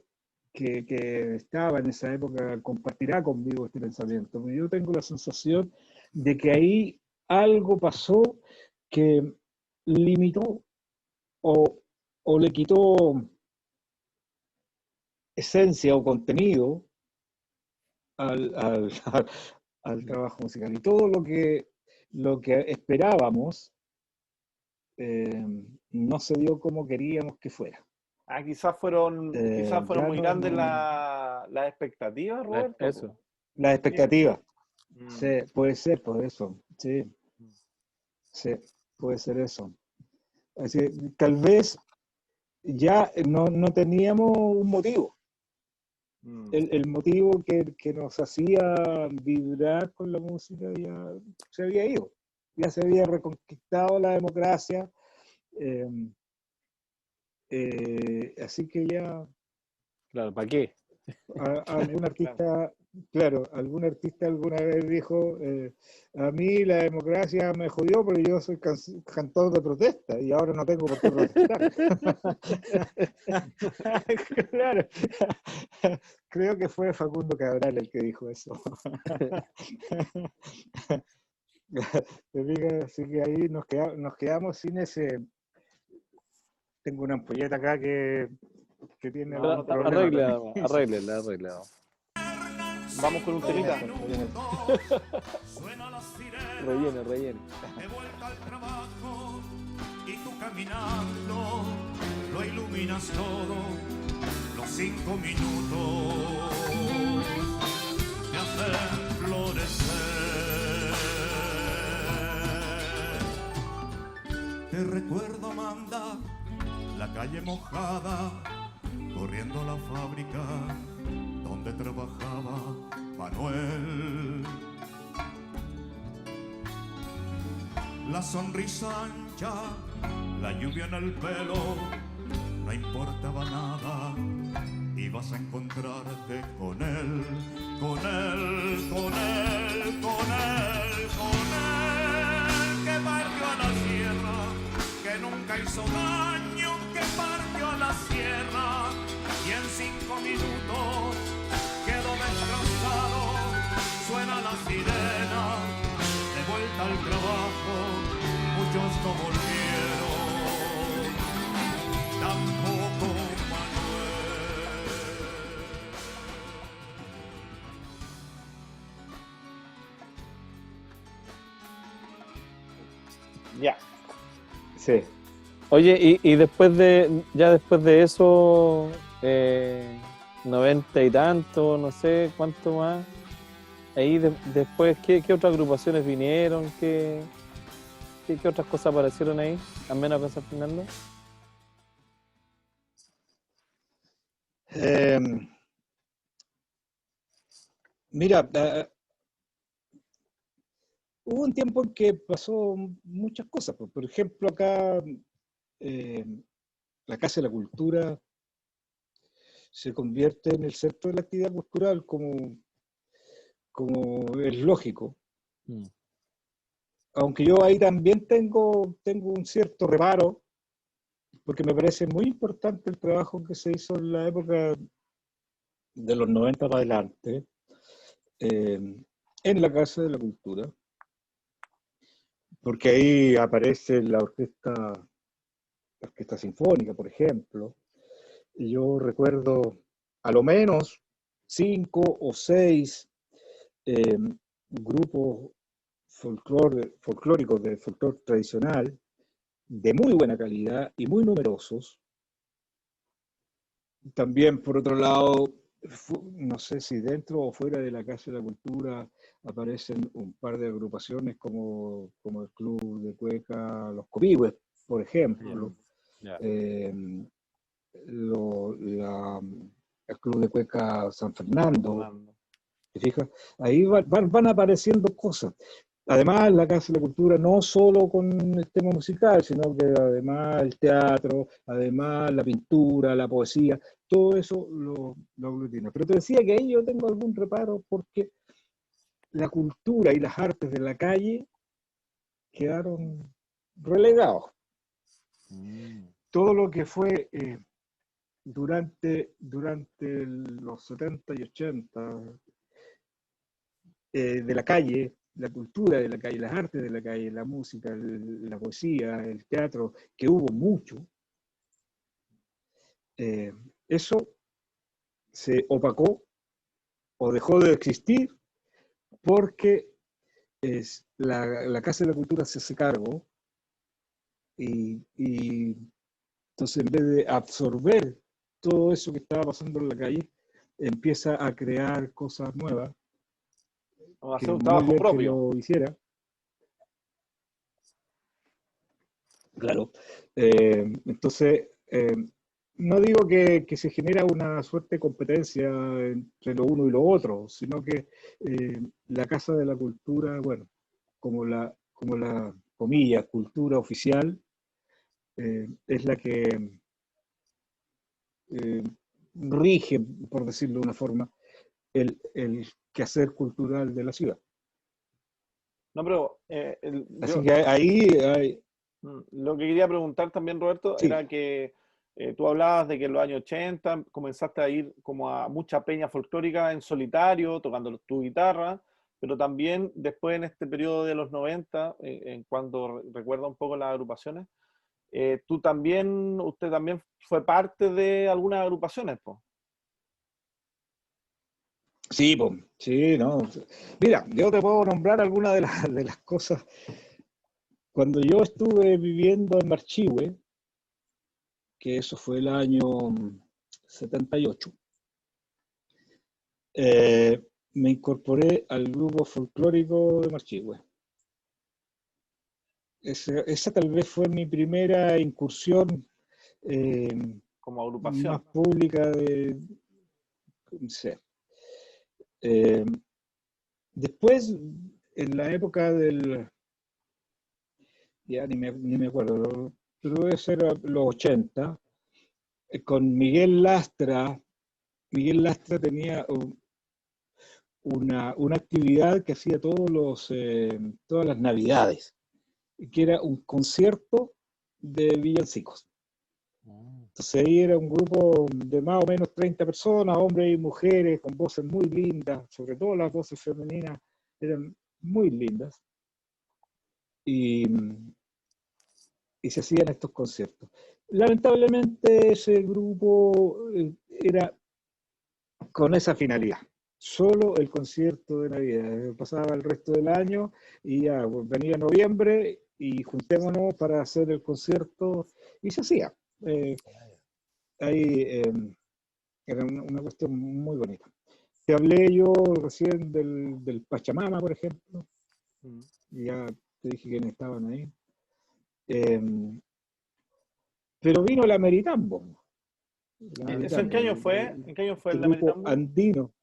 que, estaba en esa época compartirá conmigo este pensamiento, pero yo tengo la sensación de que ahí algo pasó que limitó o, le quitó esencia o contenido al, trabajo musical. Y todo lo que, lo que esperábamos eh, no se dio como queríamos que fuera. Ah, quizás fueron, quizás eh, fueron muy grandes las expectativas, Roberto. Eso. Las expectativas. Mm. Sí, puede ser por eso. Sí. Sí, puede ser eso. Así, tal vez ya no, teníamos un motivo. Mm. El, motivo que, nos hacía vibrar con la música ya se había ido. Ya se había reconquistado la democracia. Eh, eh, así que ya. Claro, ¿para qué? algún artista, claro. Algún artista alguna vez dijo: eh, A mí la democracia me jodió porque yo soy cantor de protesta y ahora no tengo por qué protestar. claro. Creo que fue Facundo Cabral el que dijo eso. Así que ahí nos nos quedamos sin ese tengo una ampolleta acá que, que tiene arregla, arregla. Vamos con un temita. rellene, rellene. De vuelta al trabajo y tú caminando, lo iluminas todo, los cinco minutos me hacen florecer. Te recuerdo, Amanda la calle mojada corriendo a la fábrica donde trabajaba Manuel. La sonrisa ancha, la lluvia en el pelo, no importaba nada. Ibas a encontrarte con él, con él, con él, con él, con él, que partió a la sierra, que nunca hizo daño, que partió a la sierra y en cinco minutos quedó destrozado. Suena la sirena, de vuelta al trabajo, muchos no volvieron, tampoco Manuel. Ya. Sí. Oye, y, y después de, ya después de eso, eh, noventa y tanto, no sé cuánto más, ahí de- después, ¿qué, qué otras agrupaciones vinieron? ¿Qué, qué, qué otras cosas aparecieron ahí? Al menos en San Fernando. Eh, mira, eh, hubo un tiempo en que pasó muchas cosas. Por ejemplo, acá eh, la Casa de la Cultura se convierte en el centro de la actividad cultural como, como es lógico. Mm. Aunque yo ahí también tengo, tengo un cierto reparo, porque me parece muy importante el trabajo que se hizo en la época de los 90 para adelante, eh, en la Casa de la Cultura, porque ahí aparece la orquesta, la orquesta sinfónica, por ejemplo, yo recuerdo a lo menos cinco o seis eh, grupos folclóricos de folclore tradicional de muy buena calidad y muy numerosos. También, por otro lado, no sé si dentro o fuera de la Casa de la Cultura aparecen un par de agrupaciones como, como el Club de Cueca Los Copihue, por ejemplo. Eh, lo- la- el Club de Cueca San Fernando. ¿Te fijas? Ahí va- van, van apareciendo cosas. Además, la Casa de la Cultura no solo con el tema musical, sino que además el teatro, además la pintura, la poesía, todo eso lo, lo aglutina. Pero te decía que ahí yo tengo algún reparo porque la cultura y las artes de la calle quedaron relegados. Mm. Todo lo que fue eh, durante, durante los 70 y 80 eh, de la calle, la cultura de la calle, las artes de la calle, la música, la poesía, el teatro, que hubo mucho, eh, eso se opacó o dejó de existir porque es, la, la Casa de la Cultura se hace cargo y, y entonces en vez de absorber todo eso que estaba pasando en la calle, empieza a crear cosas nuevas a que hacer un trabajo propio. lo hiciera. Claro. Eh, entonces, eh, no digo que, que se genera una suerte de competencia entre lo uno y lo otro, sino que eh, la Casa de la Cultura, bueno, como la, como la comilla, cultura oficial, es la que eh, rige, por decirlo de una forma, el, el quehacer cultural de la ciudad. No, pero eh, el- Así yo- que ahí hay, Mm, Lo que quería preguntar también, Roberto, Sí. era que eh, tú hablabas de que en los años 80 comenzaste a ir como a mucha peña folclórica en solitario, tocando tu guitarra, pero también después en este periodo de los 90, eh, en cuando re- recuerda un poco las agrupaciones, eh, tú también, usted también fue parte de algunas agrupaciones, pues. Sí, po, sí, no. Mira, yo te puedo nombrar algunas de las, de las cosas. Cuando yo estuve viviendo en Marchihue, que eso fue el año 78, eh, me incorporé al grupo folclórico de Marchihue. Esa tal vez fue mi primera incursión eh, como agrupación. más pública de... no sé. Eh, después, en la época del... Ya ni me, ni me acuerdo, pero debe ser los 80, eh, con Miguel Lastra, Miguel Lastra tenía un- una, una actividad que hacía todos los, eh, todas las navidades, que era un concierto de villancicos. Entonces ahí era un grupo de más o menos 30 personas, hombres y mujeres, con voces muy lindas, sobre todo las voces femeninas eran muy lindas. Y, y se hacían estos conciertos. Lamentablemente ese grupo eh, era con esa finalidad, solo el concierto de Navidad. Pasaba el resto del año y ya pues, venía noviembre y juntémonos para hacer el concierto y se hacía. Eh, ahí eh, era una, cuestión muy bonita. Te hablé yo recién del, del Pachamama, por ejemplo, Mm. ya te dije quiénes estaban ahí. Eh, pero vino la Meritambo. La ¿Eso en qué año fue? ¿En qué año fue el el Meritambo? andino.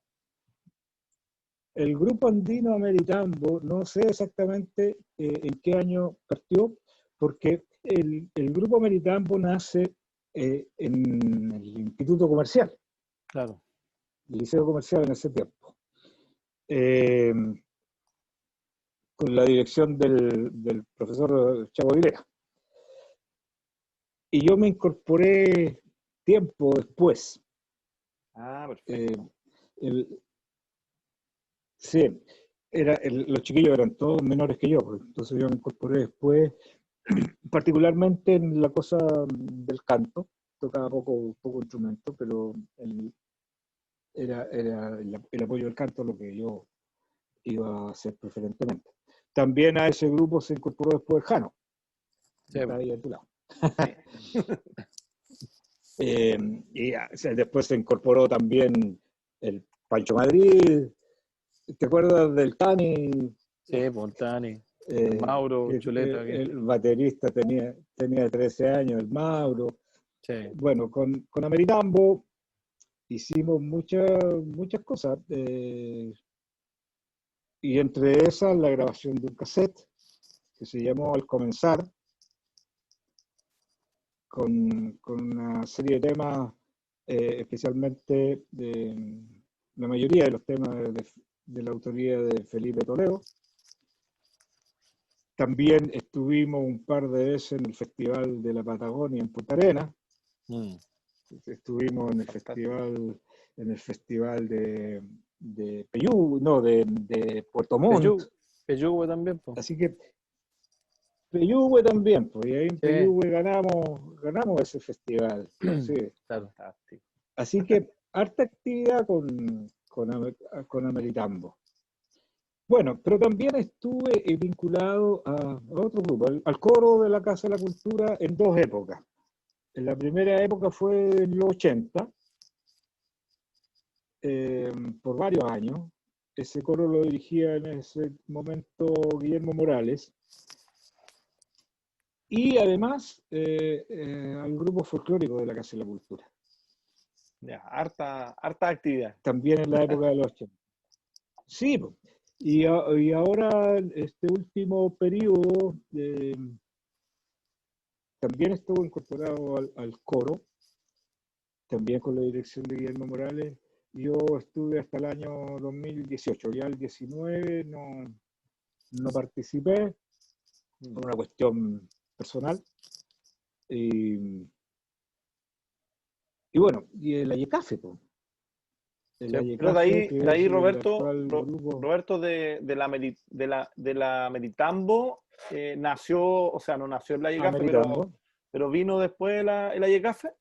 El grupo andino Ameritambo, no sé exactamente eh, en qué año partió, porque el, el grupo Ameritambo nace eh, en el Instituto Comercial, Claro. el Liceo Comercial en ese tiempo, eh, con la dirección del, del profesor Chavo Aguilera. Y yo me incorporé tiempo después. Ah, Eh, perfecto. el- sí, era, el- los chiquillos eran todos menores que yo, pues, entonces yo me incorporé después, particularmente en la cosa del canto, tocaba poco, poco instrumento, pero el- era, era el, el apoyo del canto lo que yo iba a hacer preferentemente. También a ese grupo se incorporó después Jano, Sí, está ahí a tu lado. Eh, y ah, después se incorporó también el Pancho Madrid. ¿Te acuerdas del Tani? Sí, Montani, Eh, Mauro, Chuleta. que- el baterista tenía, tenía 13 años, el Mauro. sí. Bueno, con, con Ameritambo hicimos muchas, muchas cosas. eh, y entre esas la grabación de un cassette que se llamó Al Comenzar, con, con una serie de temas, eh, especialmente de la mayoría de los temas de, de la autoría de Felipe Toledo. También estuvimos un par de veces en el Festival de la Patagonia en Punta Arenas. Mm. Estuvimos en el festival, en el festival de, de Peyú, no, de, de Puerto Montt. Peyú- Peyúgue también, po. Así que Peyúgue también, pues, y ahí en Sí. Peyúgue ganamos, ganamos ese festival. sí. Fantástico. Así que harta actividad con, con, con Ameritambo. Bueno, pero también estuve eh, vinculado a otro grupo, al, al coro de la Casa de la Cultura en dos épocas. En la primera época fue en los 80, eh, por varios años. Ese coro lo dirigía en ese momento Guillermo Morales. Y además eh, eh, al grupo folclórico de la Casa de la Cultura Ya, harta, harta actividad. también en la época de los 80. Sí, y, a- y ahora este último periodo eh, también estuvo incorporado al, al coro, también con la dirección de Guillermo Morales. Yo estuve hasta el año 2018, ya el 19 no, no participé por una cuestión personal. Y, y bueno, y el Sí, Ayecafe, Pero de ahí, de ahí Roberto, Roberto de, de la Meri- de la de la Meritambo eh, nació, o sea, no nació en la pero, vino después la, el Ayecafe.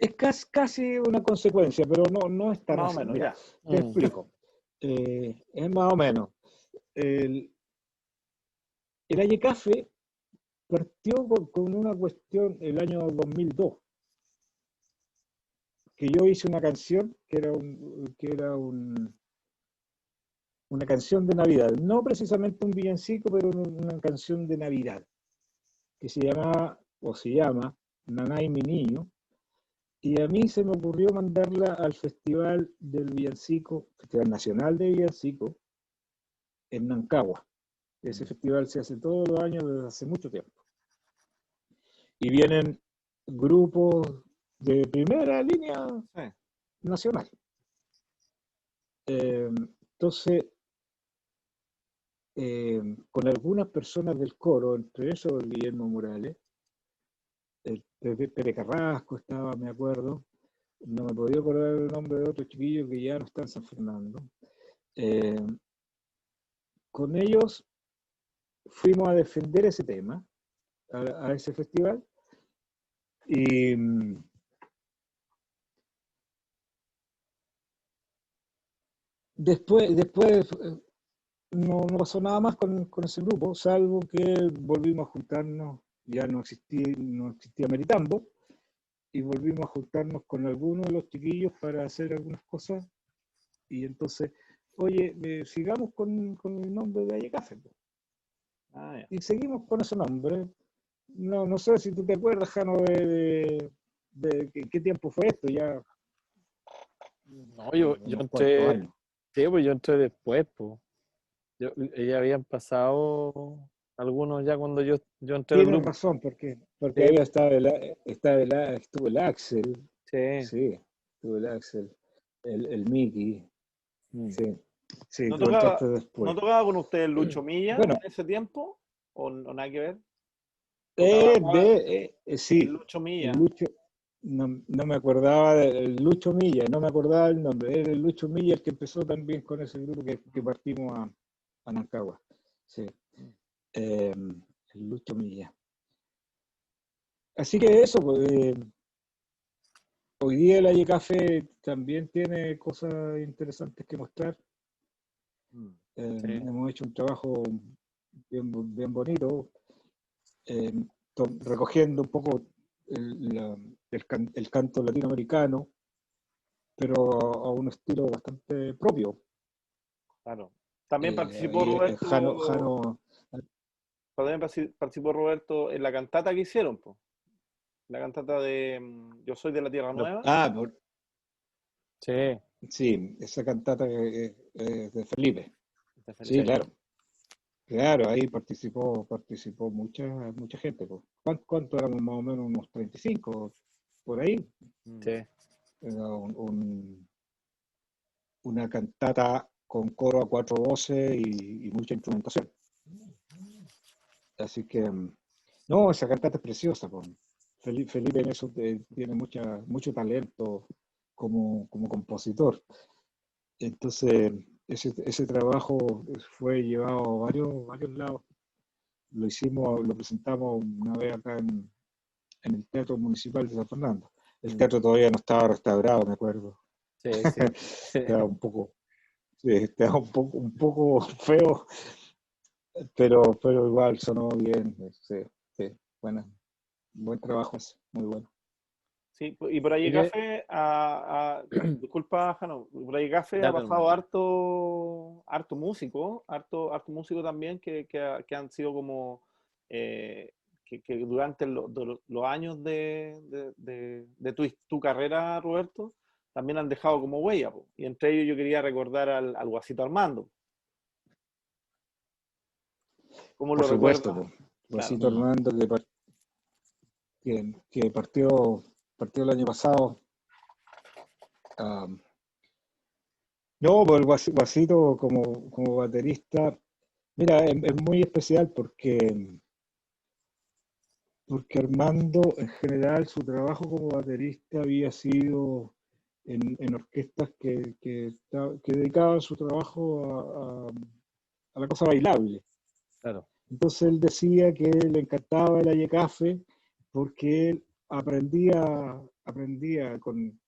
Es casi, casi una consecuencia, pero no, no es tan Más o menos, Mira, ya. Te Mm. explico. Eh, es más o menos. El, el Ayecafe partió con, una cuestión el año 2002, que yo hice una canción que era, que era un, una canción de Navidad, no precisamente un villancico, pero una, una canción de Navidad, que se llamaba o se llama Nanay Mi Niño, y a mí se me ocurrió mandarla al Festival del Villancico, Festival Nacional de Villancico, en Nancagua. Ese festival se hace todos los años desde hace mucho tiempo. Y vienen grupos de primera línea nacional. Eh, entonces, eh, con algunas personas del coro, entre esos Guillermo Morales, el Pere Carrasco estaba, me acuerdo, no me podía acordar el nombre de otro chiquillo que ya no está en San Fernando. Eh, con ellos fuimos a defender ese tema, a, ese festival, y después, después no, pasó nada más con, ese grupo, salvo que volvimos a juntarnos, ya no existía, no existía Meritambo, y volvimos a juntarnos con algunos de los chiquillos para hacer algunas cosas, y entonces, oye, eh, sigamos con, el nombre de Ayecafé. Ah, y seguimos con ese nombre. No, no sé si tú te acuerdas, Jano, de, qué, tiempo fue esto, ya. No, yo, yo entré, sí, pues yo entré después, pues. Yo, ya habían pasado algunos ya cuando yo, yo entré al grupo. razón, porque, porque ahí estaba el, estaba el, estuvo el Axel. Sí. Sí, estuvo el Axel, el, el Mickey. Mm. Sí. Sí, ¿No, tocaba, ¿No tocaba con usted el Lucho Milla en ese tiempo? ¿O, nada que ver? Eh, de, eh, sí. Lucho Milla. Lucho, no, no, me acordaba del Lucho Milla, no me acordaba el nombre. Era el Lucho Milla el que empezó también con ese grupo que, que partimos a, Anancagua. Sí. Em, el Lucho Milla. Así que eso, pues, eh, hoy día el Café también tiene cosas interesantes que mostrar. Em, hemos hecho un trabajo bien, bien bonito, em, recogiendo un poco el, el, canto latinoamericano, pero a un estilo bastante propio. Claro. También eh, participó Roberto. También participó Roberto en la cantata que hicieron, La cantata de mm, Yo soy de la Tierra Nueva. Ah, sí. Sí, esa cantata es de Felipe. Sí, claro. Claro, ahí participó, participó mucha, mucha gente. ¿Cuánto, ¿Cuánto, éramos más o menos? Unos 35 por ahí. Sí. Era un, una cantata con coro a cuatro voces y, mucha instrumentación. Así que, mm, no, esa cantata es preciosa. Felipe, en eso tiene mucha, mucho talento como, como compositor. Entonces, ese, ese, trabajo fue llevado a varios, varios lados. Lo hicimos, lo presentamos una vez acá en, en el Teatro Municipal de San Fernando. El mm. teatro todavía no estaba restaurado, me acuerdo. Sí, sí. Un poco, Sí, un poco, un poco feo, pero, pero igual sonó bien. Sí, sí, bueno, buen trabajo, muy bueno. Sí, y por ahí Café, a, a, disculpa, Jano, por ahí Café ha pasado harto, harto músico, harto, harto músico también que, que, que han sido como, eh, que, que, durante los años de, de, de, de tu, tu, carrera, Roberto, también han dejado como huella. Y entre ellos yo quería recordar al, al Guasito Armando. ¿Cómo lo supuesto, Guasito Armando que, que, partió, partió el año pasado. no, pues el Guasito como, como baterista, mira, es, es, muy especial porque, porque Armando en general su trabajo como baterista había sido en, orquestas que, que, dedicaban su trabajo a, la cosa bailable. Claro. Entonces él decía que le encantaba el Ayecafe porque él aprendía, aprendía con,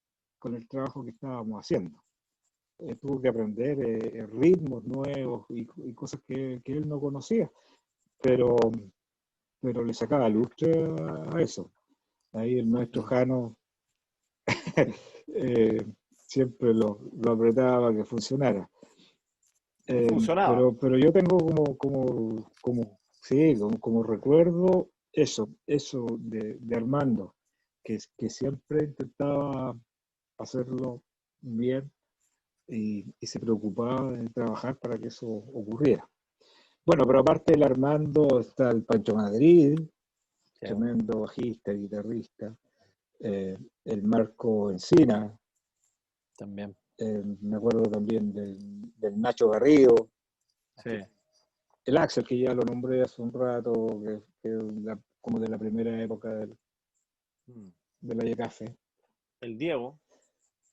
el trabajo que estábamos haciendo. Eh, tuvo que aprender eh, ritmos nuevos y, cosas que, él no conocía, pero, pero le sacaba lustre a, eso. Ahí el maestro Jano Eh, siempre lo, apretaba que funcionara. Eh, pero, pero yo tengo como, como, como, sí, como, recuerdo eso, eso de, de Armando, que, que siempre intentaba hacerlo bien y, y se preocupaba en trabajar para que eso ocurriera. Bueno, pero aparte del Armando está el Pancho Madrid, tremendo bajista, guitarrista, eh, el Marco Encina, También. eh, me acuerdo también del, del Nacho Garrido, Sí. el Axel, que ya lo nombré hace un rato, que, que es la- como de la primera época del, Mm. de la Yecafe. El Diego.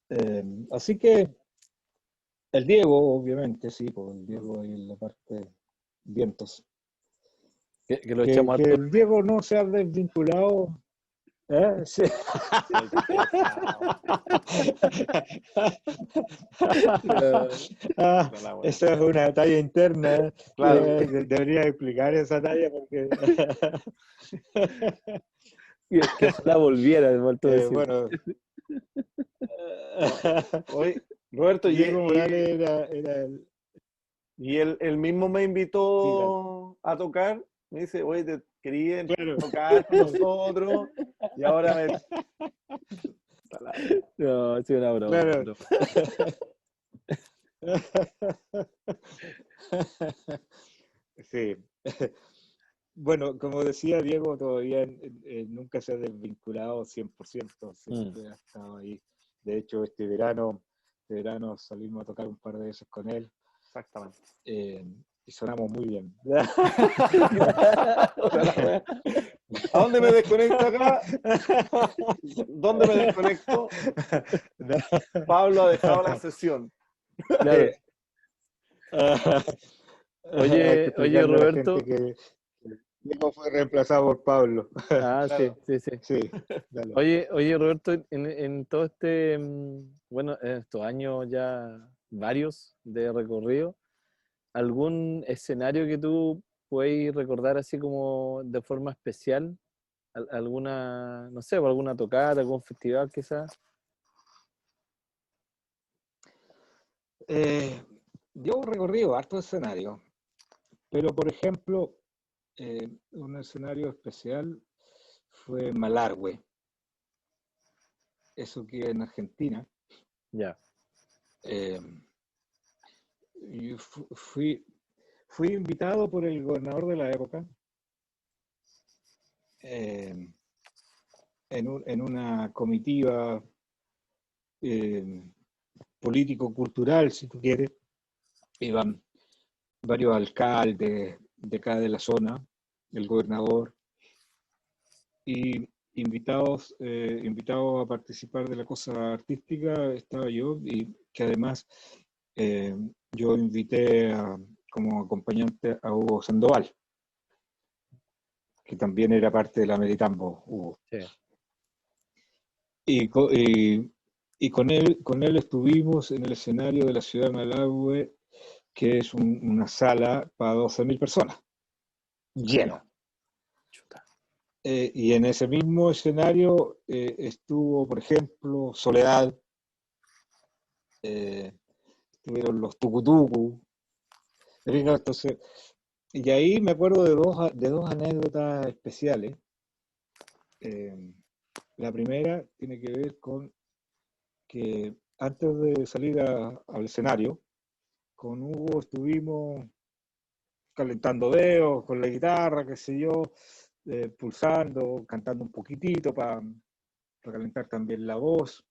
Eh, así que el Diego, obviamente, sí, pues el Diego ahí en la parte vientos. Que, que lo Que, echamos que al el Diego no se ha desvinculado. ¿Eh? Sí. Ah, La esa es una talla interna. Claro. Eh, de- debería explicar esa talla porque que, que ojalá volviera, a eh, bueno. Oye, Roberto, y, Diego y- Morales era, era el, y él, él mismo me invitó a tocar. Me dice, oye, te quería claro, tocar con nosotros. Y ahora me. No, ha sido una broma. Claro. broma. Sí. Bueno, como decía Diego, todavía eh, nunca se ha desvinculado 100%, siempre ha estado ahí. De hecho, este verano, este verano salimos a tocar un par de veces con él Exactamente. eh, y sonamos muy bien. ¿A dónde me desconecto acá? ¿Dónde me desconecto? Pablo ha dejado la sesión. Claro. Hay Oye, oye, Roberto. que Diego fue reemplazado por Pablo. Ah, Claro. sí, sí, sí. Sí, dale. Oye, oye, Roberto, en, en todo este, mm, bueno, en estos años ya varios de recorrido, ¿algún escenario que tú puedes recordar así como de forma especial? Al- ¿Alguna, no sé, alguna tocada, algún festival quizás? Eh, yo he recorrido harto escenario, pero por ejemplo, eh, un escenario especial fue Malargüe. Eso que en Argentina. Ya. Eh, fui, fui invitado por el gobernador de la época eh, en, un- en una comitiva eh, político-cultural, si tú quieres. Iban varios alcaldes de acá de la zona, el gobernador, y invitados, eh, invitados a participar de la cosa artística estaba yo, y que además eh, yo invité a- como acompañante a Hugo Sandoval, que también era parte de la Meritambo, Hugo. Sí. Y, co- y- y con él, con él estuvimos en el escenario de la ciudad de Malagüe, que es un- una sala para 12.000 personas, lleno. Eh, y en ese mismo escenario eh, estuvo, por ejemplo, Soledad, eh, estuvieron los Tucutucu. Entonces, y ahí me acuerdo de dos, de dos anécdotas especiales. Eh, la primera tiene que ver con que antes de salir al escenario, con Hugo estuvimos calentando dedos con la guitarra, qué sé yo, eh, pulsando, cantando un poquitito para calentar también la voz.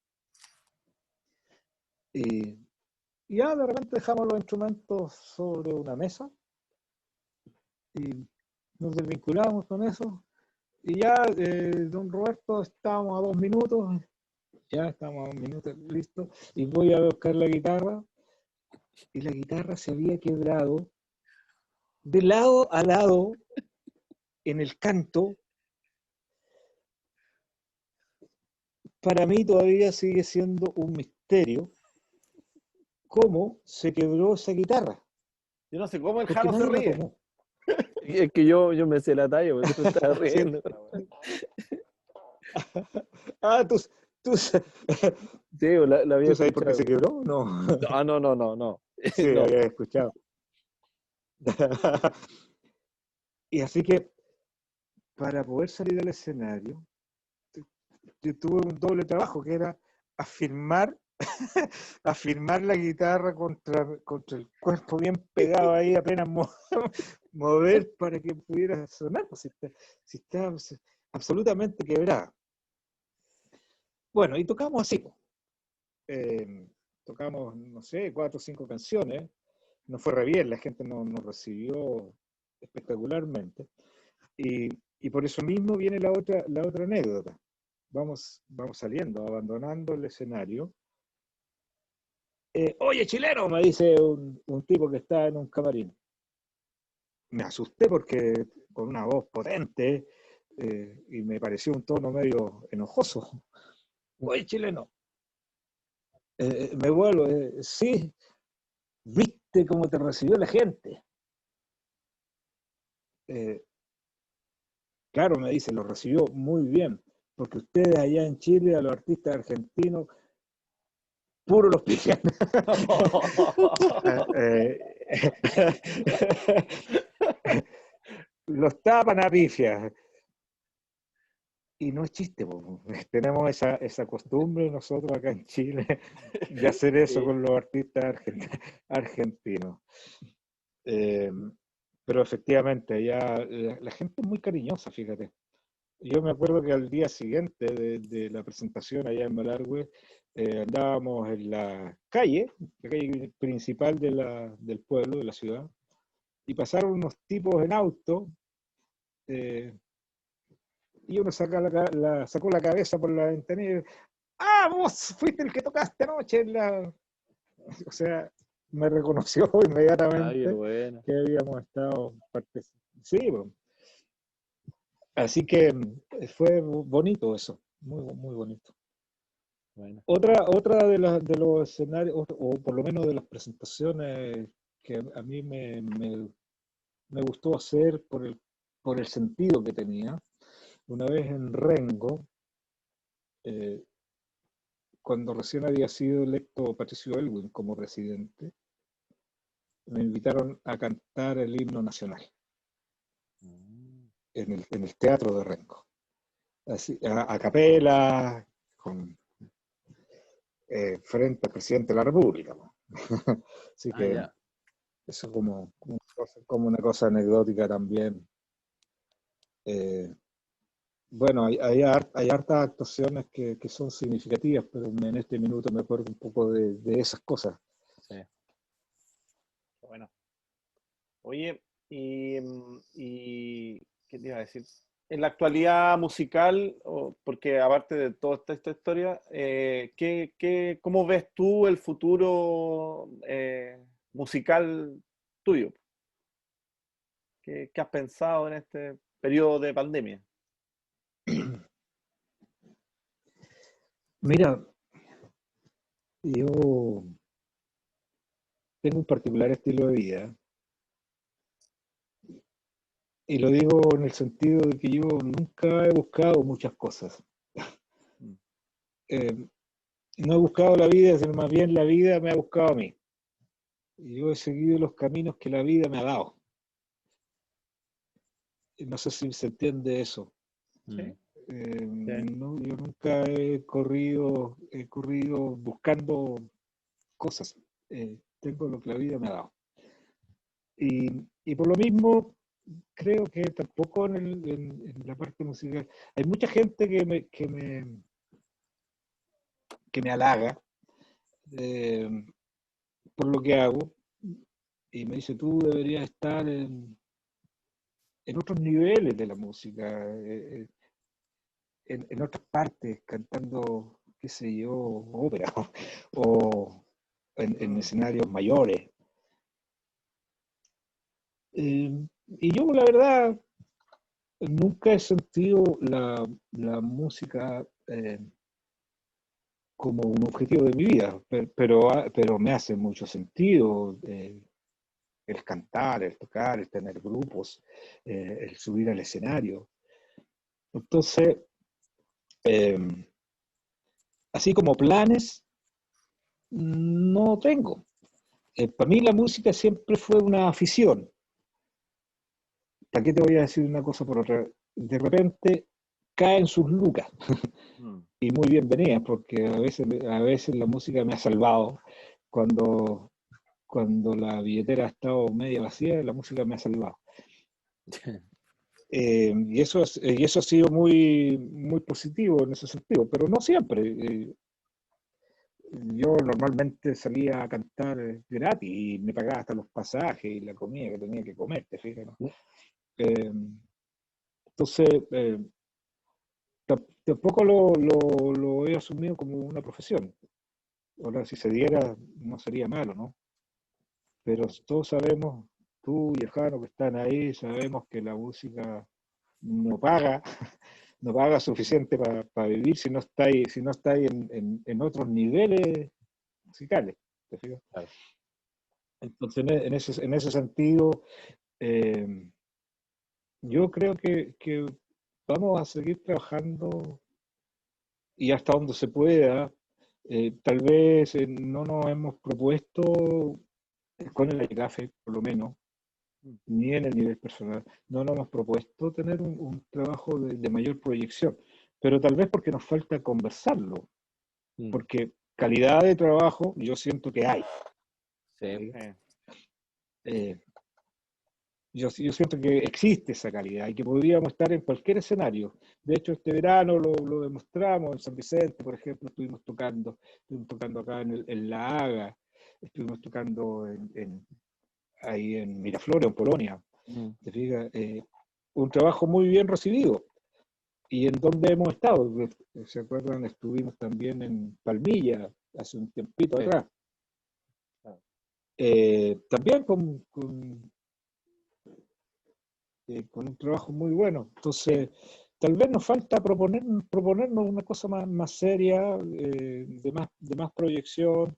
Y, y ya de repente dejamos los instrumentos sobre una mesa y nos desvinculamos con eso. Y ya, eh, don Roberto, estábamos a dos minutos, ya estamos a dos minutos, listo. Y voy a buscar la guitarra y la guitarra se había quebrado de lado a lado en el canto. Para mí todavía sigue siendo un misterio cómo se quebró esa guitarra. Yo no sé cómo el porque Jano se la ríe. Es que yo, yo me sé la talla, porque tú estás riendo. Ah, tú, tú, Sí, la, la había ¿tú sabes por qué se quebró? No. Ah, no, no, no, no. Sí, No. había escuchado. y así que para poder salir al escenario, yo tuve un doble trabajo que era afirmar, afirmar la guitarra contra, contra el cuerpo bien pegado ahí, apenas mover para que pudiera sonar, pues, si está, absolutamente quebrada. Bueno, y tocamos así. Eh, tocamos, no sé, cuatro o cinco canciones. No fue re bien, la gente nos no recibió espectacularmente. Y, y, por eso mismo viene la otra, la otra anécdota. Vamos, vamos saliendo, abandonando el escenario. Eh, Oye, chileno, me dice un, tipo que está en un camarín. Me asusté porque con una voz potente eh, y me pareció un tono medio enojoso. Oye, chileno. Eh, me vuelvo, sí, viste cómo te recibió la gente. Claro, me dice, lo recibió muy bien, porque ustedes allá en Chile, a los artistas argentinos, puro los pillan. Eh, los tapan a pifias. Y no es chiste, tenemos esa, esa, costumbre nosotros acá en Chile de hacer eso con los artistas argentinos. Eh, pero efectivamente, ya la, gente es muy cariñosa, fíjate. Yo me acuerdo que al día siguiente de, la presentación allá en Malargüe, eh, andábamos en la calle, la calle principal de la, del pueblo, de la ciudad, y pasaron unos tipos en auto, eh, y uno saca la, sacó la cabeza por la ventana y ¡Ah, vos fuiste el que tocaste anoche! En la... O sea, me reconoció inmediatamente que habíamos estado Sí, así que mm, fue bonito eso, muy, muy bonito. Otra, otra de, de los escenarios, o por lo menos de las presentaciones que a mí me, me, me gustó hacer por el, por el sentido que tenía, una vez en Rengo, eh, cuando recién había sido electo Patricio Elwin como presidente, me invitaron a cantar el himno nacional. En el, en el Teatro de Renco. Así, a, capela, con, eh, frente al presidente de la República. Así ah, que eso como, como, una cosa anecdótica también. Eh, bueno, hay, hay, hartas actuaciones que, que, son significativas, pero en este minuto me acuerdo un poco de, de esas cosas. Sí. Bueno. Oye, y, y, ¿qué iba a decir? En la actualidad musical, porque aparte de toda esta, historia, eh, ¿qué, qué, cómo ves tú el futuro eh, musical tuyo? ¿Qué, ¿Qué has pensado en este periodo de pandemia? Mira, yo tengo un particular estilo de vida. Y lo digo en el sentido de que yo nunca he buscado muchas cosas. Eh, no he buscado la vida, sino más bien la vida me ha buscado a mí. Y yo he seguido los caminos que la vida me ha dado. No sé si se entiende eso. Mm. Eh, yo nunca he corrido, he corrido buscando cosas. Eh, tengo lo que la vida me ha dado. Y, por lo mismo, creo que tampoco en, la parte musical. Hay mucha gente que me, que me, que me halaga eh, por lo que hago y me dice, tú deberías estar en, en otros niveles de la música, eh, en, en, otras partes, cantando, qué sé yo, ópera o, en, escenarios mayores. Eh, y yo, la verdad, nunca he sentido la, música eh, como un objetivo de mi vida, pero, pero, me hace mucho sentido eh, el cantar, el tocar, el tener grupos, el subir al escenario. Entonces, así como planes, no tengo. Eh, para mí la música siempre fue una afición. ¿Para qué te voy a decir una cosa por otra? de repente caen sus lucas. Mm. y muy bienvenidas, porque a veces, a veces la música me ha salvado. Cuando, cuando la billetera ha estado media vacía, la música me ha salvado. Eh, y, eso es- y eso ha sido muy, muy positivo en ese sentido, pero no siempre. eh, yo normalmente salía a cantar gratis y me pagaba hasta los pasajes y la comida que tenía que comer, ¿te fijas? Eh, entonces, eh, tam- tampoco lo, lo, lo he asumido como una profesión. Ahora, si se diera, no sería malo, ¿no? Pero todos sabemos, tú y el Jano que están ahí, sabemos que la música no paga, no paga suficiente para vivir si no estáis, si no estáis en, en- en otros niveles musicales. ¿te fijas? Claro. Entonces, en, e- en ese, en ese sentido, eh, yo creo que, que vamos a seguir trabajando y hasta donde se pueda. Eh, tal vez eh, no nos hemos propuesto, con el café por lo menos, ni en el nivel personal, no nos hemos propuesto tener un, un trabajo de, de mayor proyección, pero tal vez porque nos falta conversarlo, Mm, porque calidad de trabajo yo siento que hay. sí. Sí. Eh, yo, yo siento que existe esa calidad y que podríamos estar en cualquier escenario. De hecho, este verano lo, lo demostramos en San Vicente, por ejemplo, estuvimos tocando, estuvimos tocando acá en, el- en La Haga, estuvimos tocando en, en- ahí en Miraflores, en Polonia. Mm, ¿te fijas? Eh, un trabajo muy bien recibido. ¿Y en dónde hemos estado? ¿Se acuerdan? Estuvimos también en Palmilla hace un tiempito atrás. Eh, también con, con, eh, con un trabajo muy bueno. Entonces, tal vez nos falta proponer, proponernos una cosa más, más seria, eh, de, más, de más proyección,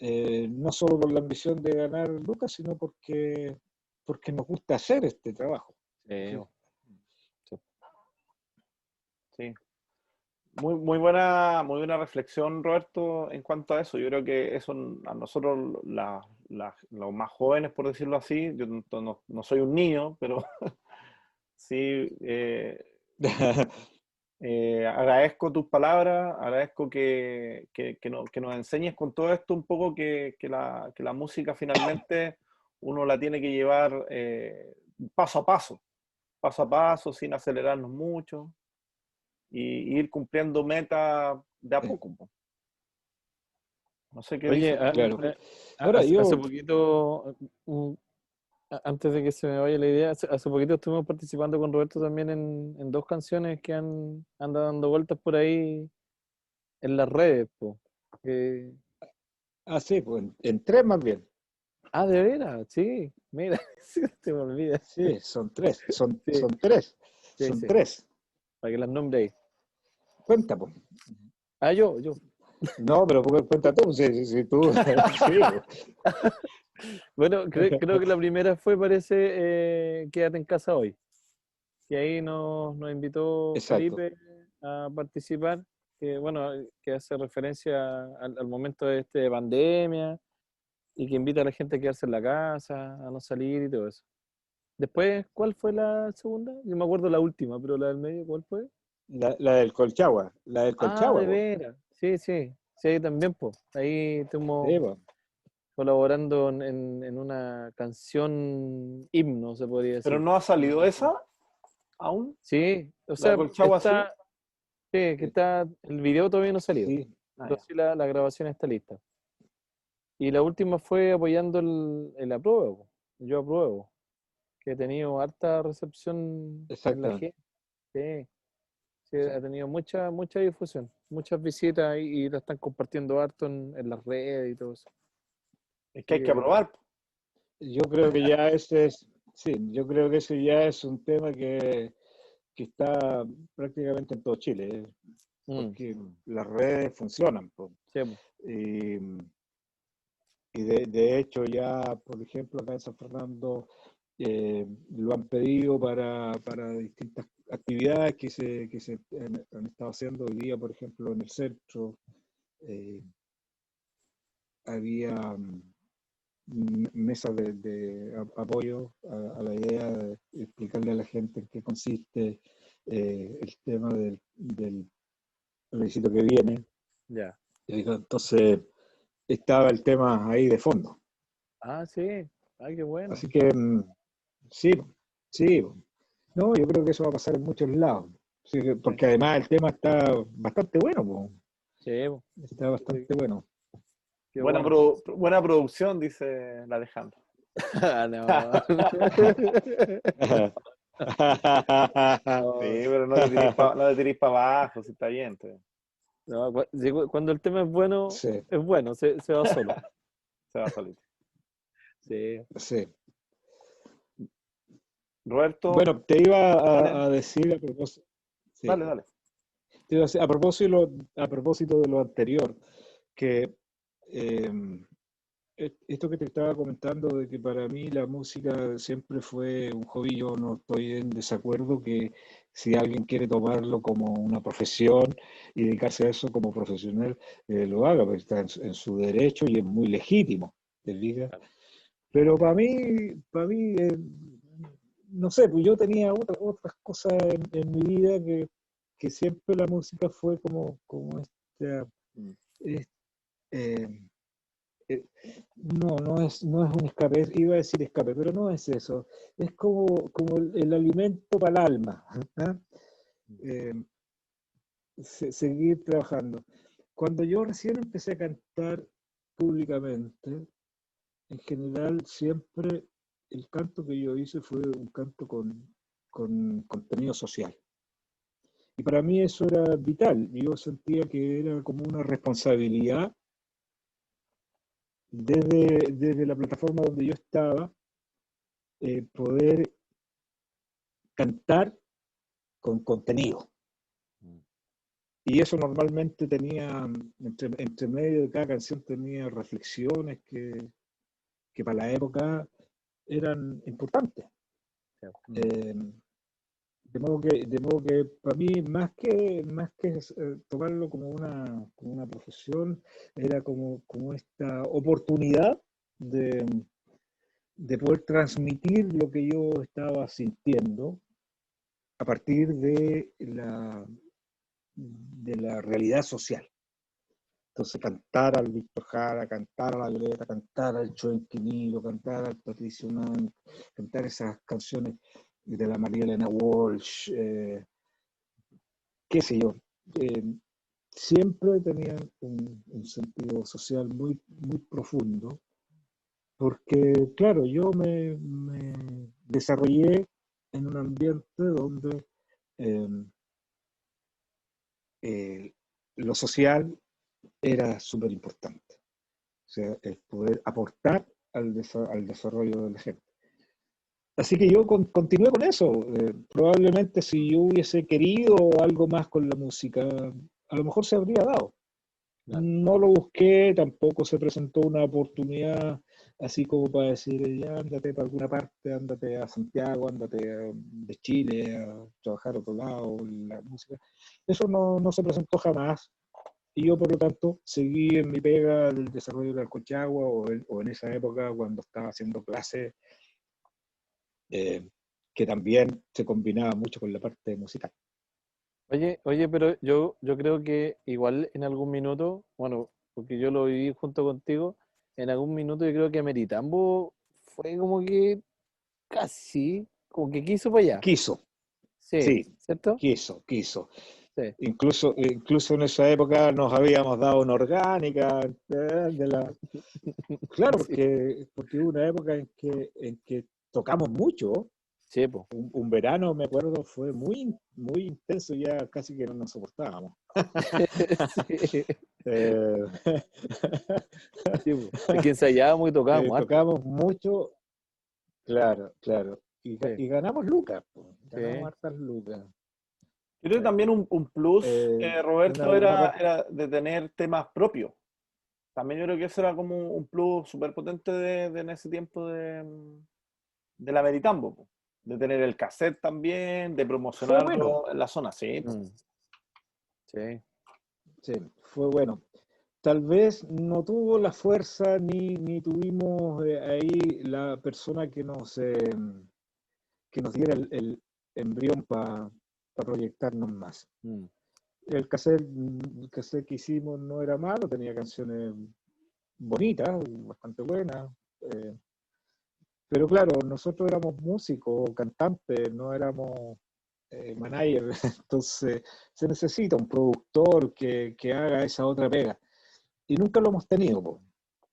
eh, no solo por la ambición de ganar lucas, sino porque, porque nos gusta hacer este trabajo. sí. Sí. Muy, muy buena, muy buena reflexión, Roberto, en cuanto a eso. Yo creo que eso a nosotros, la- la- los más jóvenes, por decirlo así, yo no, soy un niño, pero sí eh, eh, agradezco tus palabras, agradezco que, que- que no- que nos enseñes con todo esto un poco que, que la, que la música finalmente uno la tiene que llevar eh, paso a paso, paso a paso, sin acelerarnos mucho y ir cumpliendo metas de a poco. No sé qué Oye, eh, Ahora, hace, yo- hace poquito, antes de que se me vaya la idea, hace, hace poquito estuvimos participando con Roberto también en, en dos canciones que han andan dando vueltas por ahí en las redes. po. Que- ah, sí, pues en, en tres más bien. ah, de veras, sí, mira, sí, se me olvida, Sí, son tres, son, Sí. son tres, Sí, son sí. tres. para que las nombre ahí. Cuenta, pues. Ah, yo, yo. No, pero cu- cuenta tú, si, si- si tú. sí. Bueno, cre- creo que la primera fue, parece, eh, Quédate en casa hoy. Que ahí nos, nos invitó Exacto. Felipe a participar, que bueno, que hace referencia al, al momento de este de pandemia y que invita a la gente a quedarse en la casa, a no salir y todo eso. Después, ¿cuál fue la segunda? Yo me acuerdo la última, pero la del medio, ¿cuál fue? La, la del Colchagua, la del Ah, Colchagua. de pues. veras. Sí, sí. Sí, ahí también, pues. Ahí estuvimos Sí, colaborando en, en- una canción himno, se podría decir. Pero no ha salido esa aún. Sí, o sea, sí? está, sí, que está, el video todavía no ha salido, Sí, Ah, pero sí la, la grabación está lista. Y la última fue apoyando el, el apruebo, yo apruebo, que ha tenido harta recepción en la gente. Sí, sí, ha tenido mucha, mucha difusión, muchas visitas y, y la están compartiendo harto en, en las redes y todo eso. Es que hay que aprobar. Yo creo que ya ese es, sí, yo creo que ese ya es un tema que, que está prácticamente en todo Chile, Mm, porque las redes funcionan. pues. sí. Y, y de, de hecho ya, por ejemplo, acá en San Fernando eh, lo han pedido para, para distintas actividades que se, que se han, han estado haciendo hoy día, por ejemplo, en el centro. eh, había, mm, mesas de, apoyo a, a la idea de explicarle a la gente en qué consiste eh, el tema del, del plebiscito que viene. Ya. Y digo, Entonces, estaba el tema ahí de fondo. Ah, sí. Ay, qué bueno. Así que, mm, sí, sí. No, yo creo que eso va a pasar en muchos lados. Porque además el tema está bastante bueno, po. Sí, po, está bastante bueno. Buena, bueno. produ- buena producción, dice la Alejandro. Ah, no. Sí, pero no te tirís no para abajo, si está bien. No, cuando el tema es bueno, Sí, es bueno, se, se va solo. Se va solito. Sí. sí. Roberto, Bueno, te iba a, a decir a propósito. sí, dale, dale. a propósito, a propósito de lo anterior, que eh, e- esto que te estaba comentando de que para mí la música siempre fue un hobby, yo no estoy en desacuerdo que si alguien quiere tomarlo como una profesión y dedicarse a eso como profesional, eh, lo haga, porque está en, su- en su derecho y es muy legítimo, ¿te fijas? Pero para mí, para mí, eh, no sé, pues yo tenía otra- otras cosas en, en mi vida que, que siempre la música fue como, como esta, Mm. es- eh, eh, no, no es, no es un escape, iba a decir escape, pero no es eso, es como, como el, el alimento para el alma, ¿ah? Eh, se- seguir trabajando. Cuando yo recién empecé a cantar públicamente, en general siempre el canto que yo hice fue un canto con, con contenido social. Y para mí eso era vital. Yo sentía que era como una responsabilidad desde, desde la plataforma donde yo estaba, eh, poder cantar con contenido. Y eso normalmente tenía, entre, entre medio de cada canción tenía reflexiones que, que para la época eran importantes. Eh, de modo que, de modo que para mí, más que, más que eh, tomarlo como una, como una profesión, era como, como esta oportunidad de, de poder transmitir lo que yo estaba sintiendo a partir de la, de la realidad social. Entonces, cantar al Víctor Jara, cantar a la Violeta, cantar al Choenquinilo, cantar al Patricio Mann, cantar esas canciones de la María Elena Walsh, eh, qué sé yo, eh, siempre tenían un, sentido social muy, muy profundo, porque, claro, yo me, me desarrollé en un ambiente donde eh, eh, lo social era súper importante. O sea, el poder aportar al, desa- al desarrollo de la gente. Así que yo con- continué con eso. Eh, probablemente si yo hubiese querido algo más con la música, a lo mejor se habría dado. Claro. No lo busqué, tampoco se presentó una oportunidad así como para decir, ya ándate para alguna parte, ándate a Santiago, ándate de Chile a trabajar a otro lado, la música. Eso no, no se presentó jamás. Y yo, por lo tanto, seguí en mi pega del desarrollo del Colchagua o, en- o en esa época cuando estaba haciendo clases, eh, que también se combinaba mucho con la parte musical. Oye, oye, pero yo, yo creo que igual en algún minuto, bueno, porque yo lo viví junto contigo, en algún minuto yo creo que Meritambo fue como que casi, como que quiso para allá. Quiso, Sí, sí. ¿cierto? quiso, quiso. Sí. Incluso, incluso en esa época nos habíamos dado una orgánica eh, de la... Claro, Sí. porque, porque hubo una época en que, en que tocamos mucho. Sí. Un, un verano, me acuerdo, fue muy, muy intenso, ya casi que no nos soportábamos. Sí, Eh, sí. Es que ensayábamos y eh, tocábamos harto. tocamos mucho, claro, claro. Y, y ganamos lucas, ganamos hartas lucas. Yo creo que también un, un plus, Eh, eh, Roberto, era, era de tener temas propios. También yo creo que eso era como un plus súper potente de, de en ese tiempo de, de la Meritambo. De tener el cassette también, de promocionarlo bueno. en la zona, sí. Mm. Sí, Sí, fue bueno. tal vez no tuvo la fuerza ni, ni tuvimos eh, ahí la persona que nos, eh, que nos diera el, el embrión para proyectarnos más. Mm. El cassette, el cassette que hicimos no era malo, tenía canciones bonitas, bastante buenas. eh, pero claro, nosotros éramos músicos, cantantes, no éramos eh, manager, entonces se necesita un productor que, que haga esa otra pega. Y nunca lo hemos tenido. po.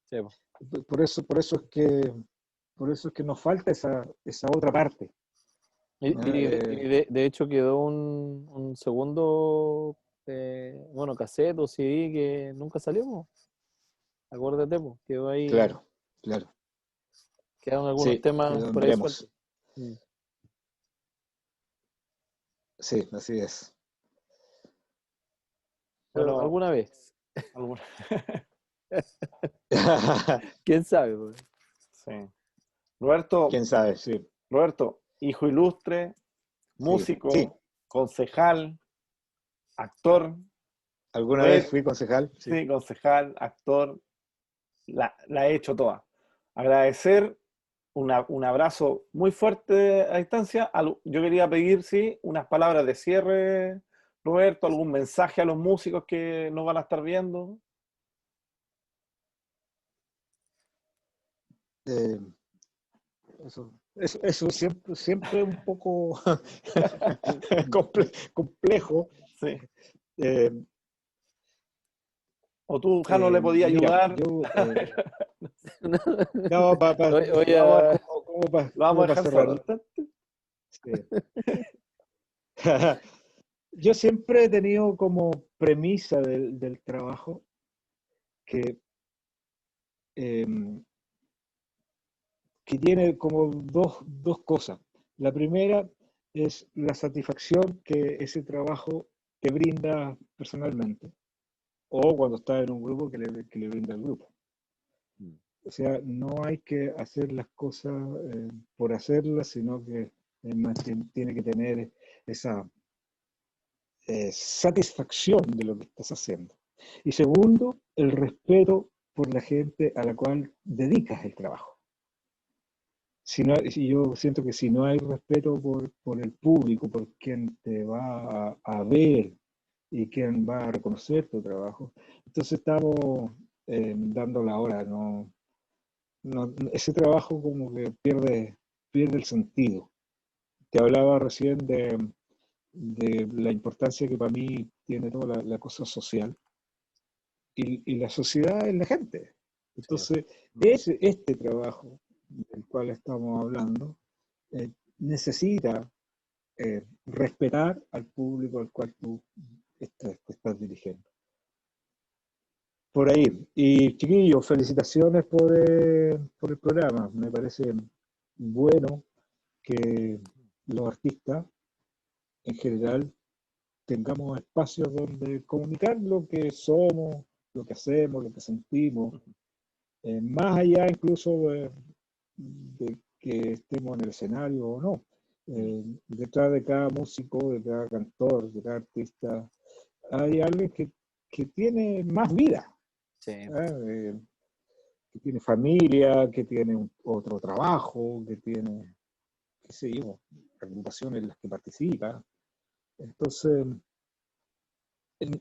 Sí, po. Por eso, por eso es que por eso es que nos falta esa, esa otra parte. Y, y de, Eh, y de- de hecho quedó un, un segundo, eh, bueno, cassette o CD que nunca salió. Acuérdate, po, quedó ahí. Claro, claro. Quedaron algunos Sí, temas por ahí. Mm. Sí, así es. Pero Bueno, alguna vez. alguna- ¿Quién sabe? sí. Roberto, ¿Quién sabe? Sí. Roberto, hijo ilustre, músico, sí. concejal, actor, ¿Alguna Pues, vez fui concejal? sí, concejal, actor, la, la he hecho toda. Agradecer una- un abrazo muy fuerte a distancia. Yo quería pedir, sí, unas palabras de cierre, Roberto, algún mensaje a los músicos que nos van a estar viendo. Eh, eso, eso, eso siempre, siempre un poco comple- complejo. Sí. Eh, O tú, Jano, le eh, podía mira, ayudar. yo, eh, no, pa- pa- a- ah, pa- Lo vamos a cerrar. Sí. Yo siempre he tenido como premisa del, del trabajo que, em, que tiene como dos, dos cosas. La primera es la satisfacción que ese trabajo te brinda personalmente o cuando estás en un grupo que le, que le brinda el grupo. O sea, no hay que hacer las cosas eh, por hacerlas, sino que tien- tiene que tener esa eh, satisfacción de lo que estás haciendo. Y segundo, el respeto por la gente a la cual dedicas el trabajo. Si no, yo siento que si no hay respeto por, por el público, por quien te va a, a ver y quien va a reconocer tu trabajo, entonces estamos eh, dando la hora, no, no- ese trabajo como que pierde, pierde el sentido. Te hablaba recién de, de la importancia que para mí tiene toda la, la cosa social. Y, y la sociedad es la gente. Entonces, ese, este trabajo del cual estamos hablando eh, necesita eh, respetar al público al cual tú estás, te estás dirigiendo. Por ahí. Y chiquillos, felicitaciones por, eh, por el programa. Me parece bueno que los artistas en general tengamos espacios donde comunicar lo que somos, lo que hacemos, lo que sentimos, eh, más allá incluso de, de que estemos en el escenario o no. Eh, detrás de cada músico, de cada cantor, de cada artista, hay alguien que, que tiene más vida, Sí. ¿eh? Que tiene familia, que tiene otro trabajo, que tiene, qué sé yo, agrupaciones en las que participa. Entonces,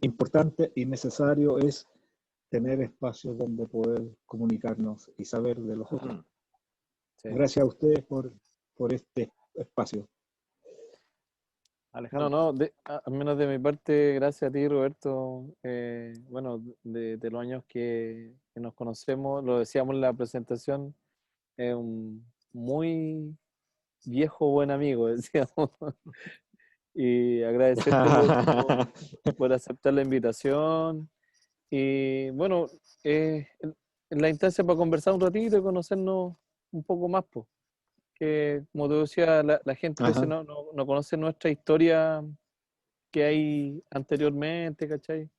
importante y necesario es tener espacios donde poder comunicarnos y saber de los otros. Sí. Gracias a ustedes por, por este espacio. Alejandro. No, no, de- a- al menos de mi parte, gracias a ti, Roberto. eh, bueno, de, de los años que, que nos conocemos, lo decíamos en la presentación, es un muy viejo buen amigo, decíamos. Y agradecerte por, aceptar la invitación. Y bueno, eh, la instancia para conversar un ratito y conocernos un poco más, pues. Que como te decía, la, la gente a veces no, no, no conoce nuestra historia que hay anteriormente, ¿cachai?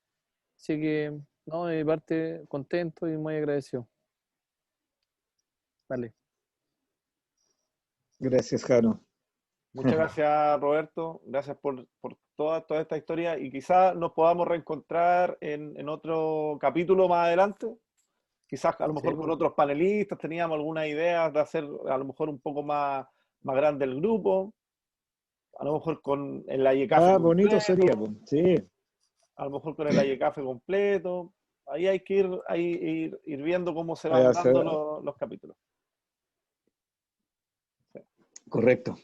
Así que, no, de mi parte, contento y muy agradecido. Vale. Gracias, Jano. Muchas gracias, Roberto. Gracias por, por toda, toda esta historia y quizás nos podamos reencontrar en, en otro capítulo más adelante. Quizás a lo mejor Sí. con otros panelistas teníamos algunas ideas de hacer a lo mejor un poco más, más grande el grupo. A lo mejor con el Ayecafe Ah, bonito sería, pues. Sí. A lo mejor con el Ayecafe completo. Ahí hay que ir, ahí, ir, ir viendo cómo se van dando los, los capítulos. Correcto.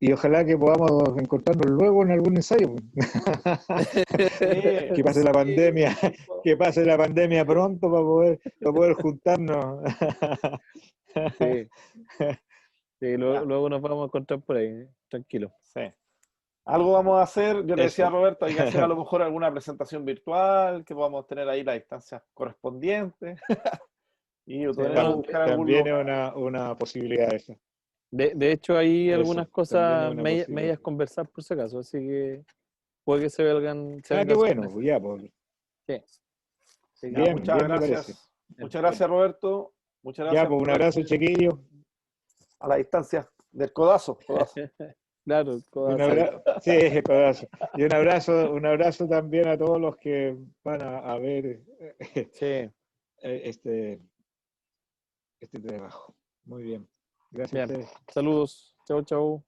Y ojalá que podamos encontrarnos luego en algún ensayo. pues. Que pase la pandemia, que pase la pandemia pronto para poder, para poder juntarnos. Sí. Sí, luego, nos vamos a encontrar por ahí, ¿eh? tranquilo. Sí. Algo vamos a hacer, yo le decía a. Roberto, hay que hacer a lo mejor alguna presentación virtual, que podamos tener ahí las distancias correspondientes. y buscar algún También es lugar. una, una posibilidad esa. De, de hecho, hay Eso, algunas cosas posibilidad. medias conversar por si acaso, así que puede que se valgan. se Ah, vengan qué bueno, pues ya, pues. Sí. Bien, muchas bien me gracias. Muchas gracias, Roberto. Muchas gracias. Ya, pues un por- abrazo, chiquillos. A la distancia del codazo. codazo. Claro, cosas Un abrazo, sí, codazo. Y un abrazo, un abrazo también a todos los que van a, a ver eh, Sí, este, este trabajo. Muy bien. Gracias Bien. saludos. Chau, chau.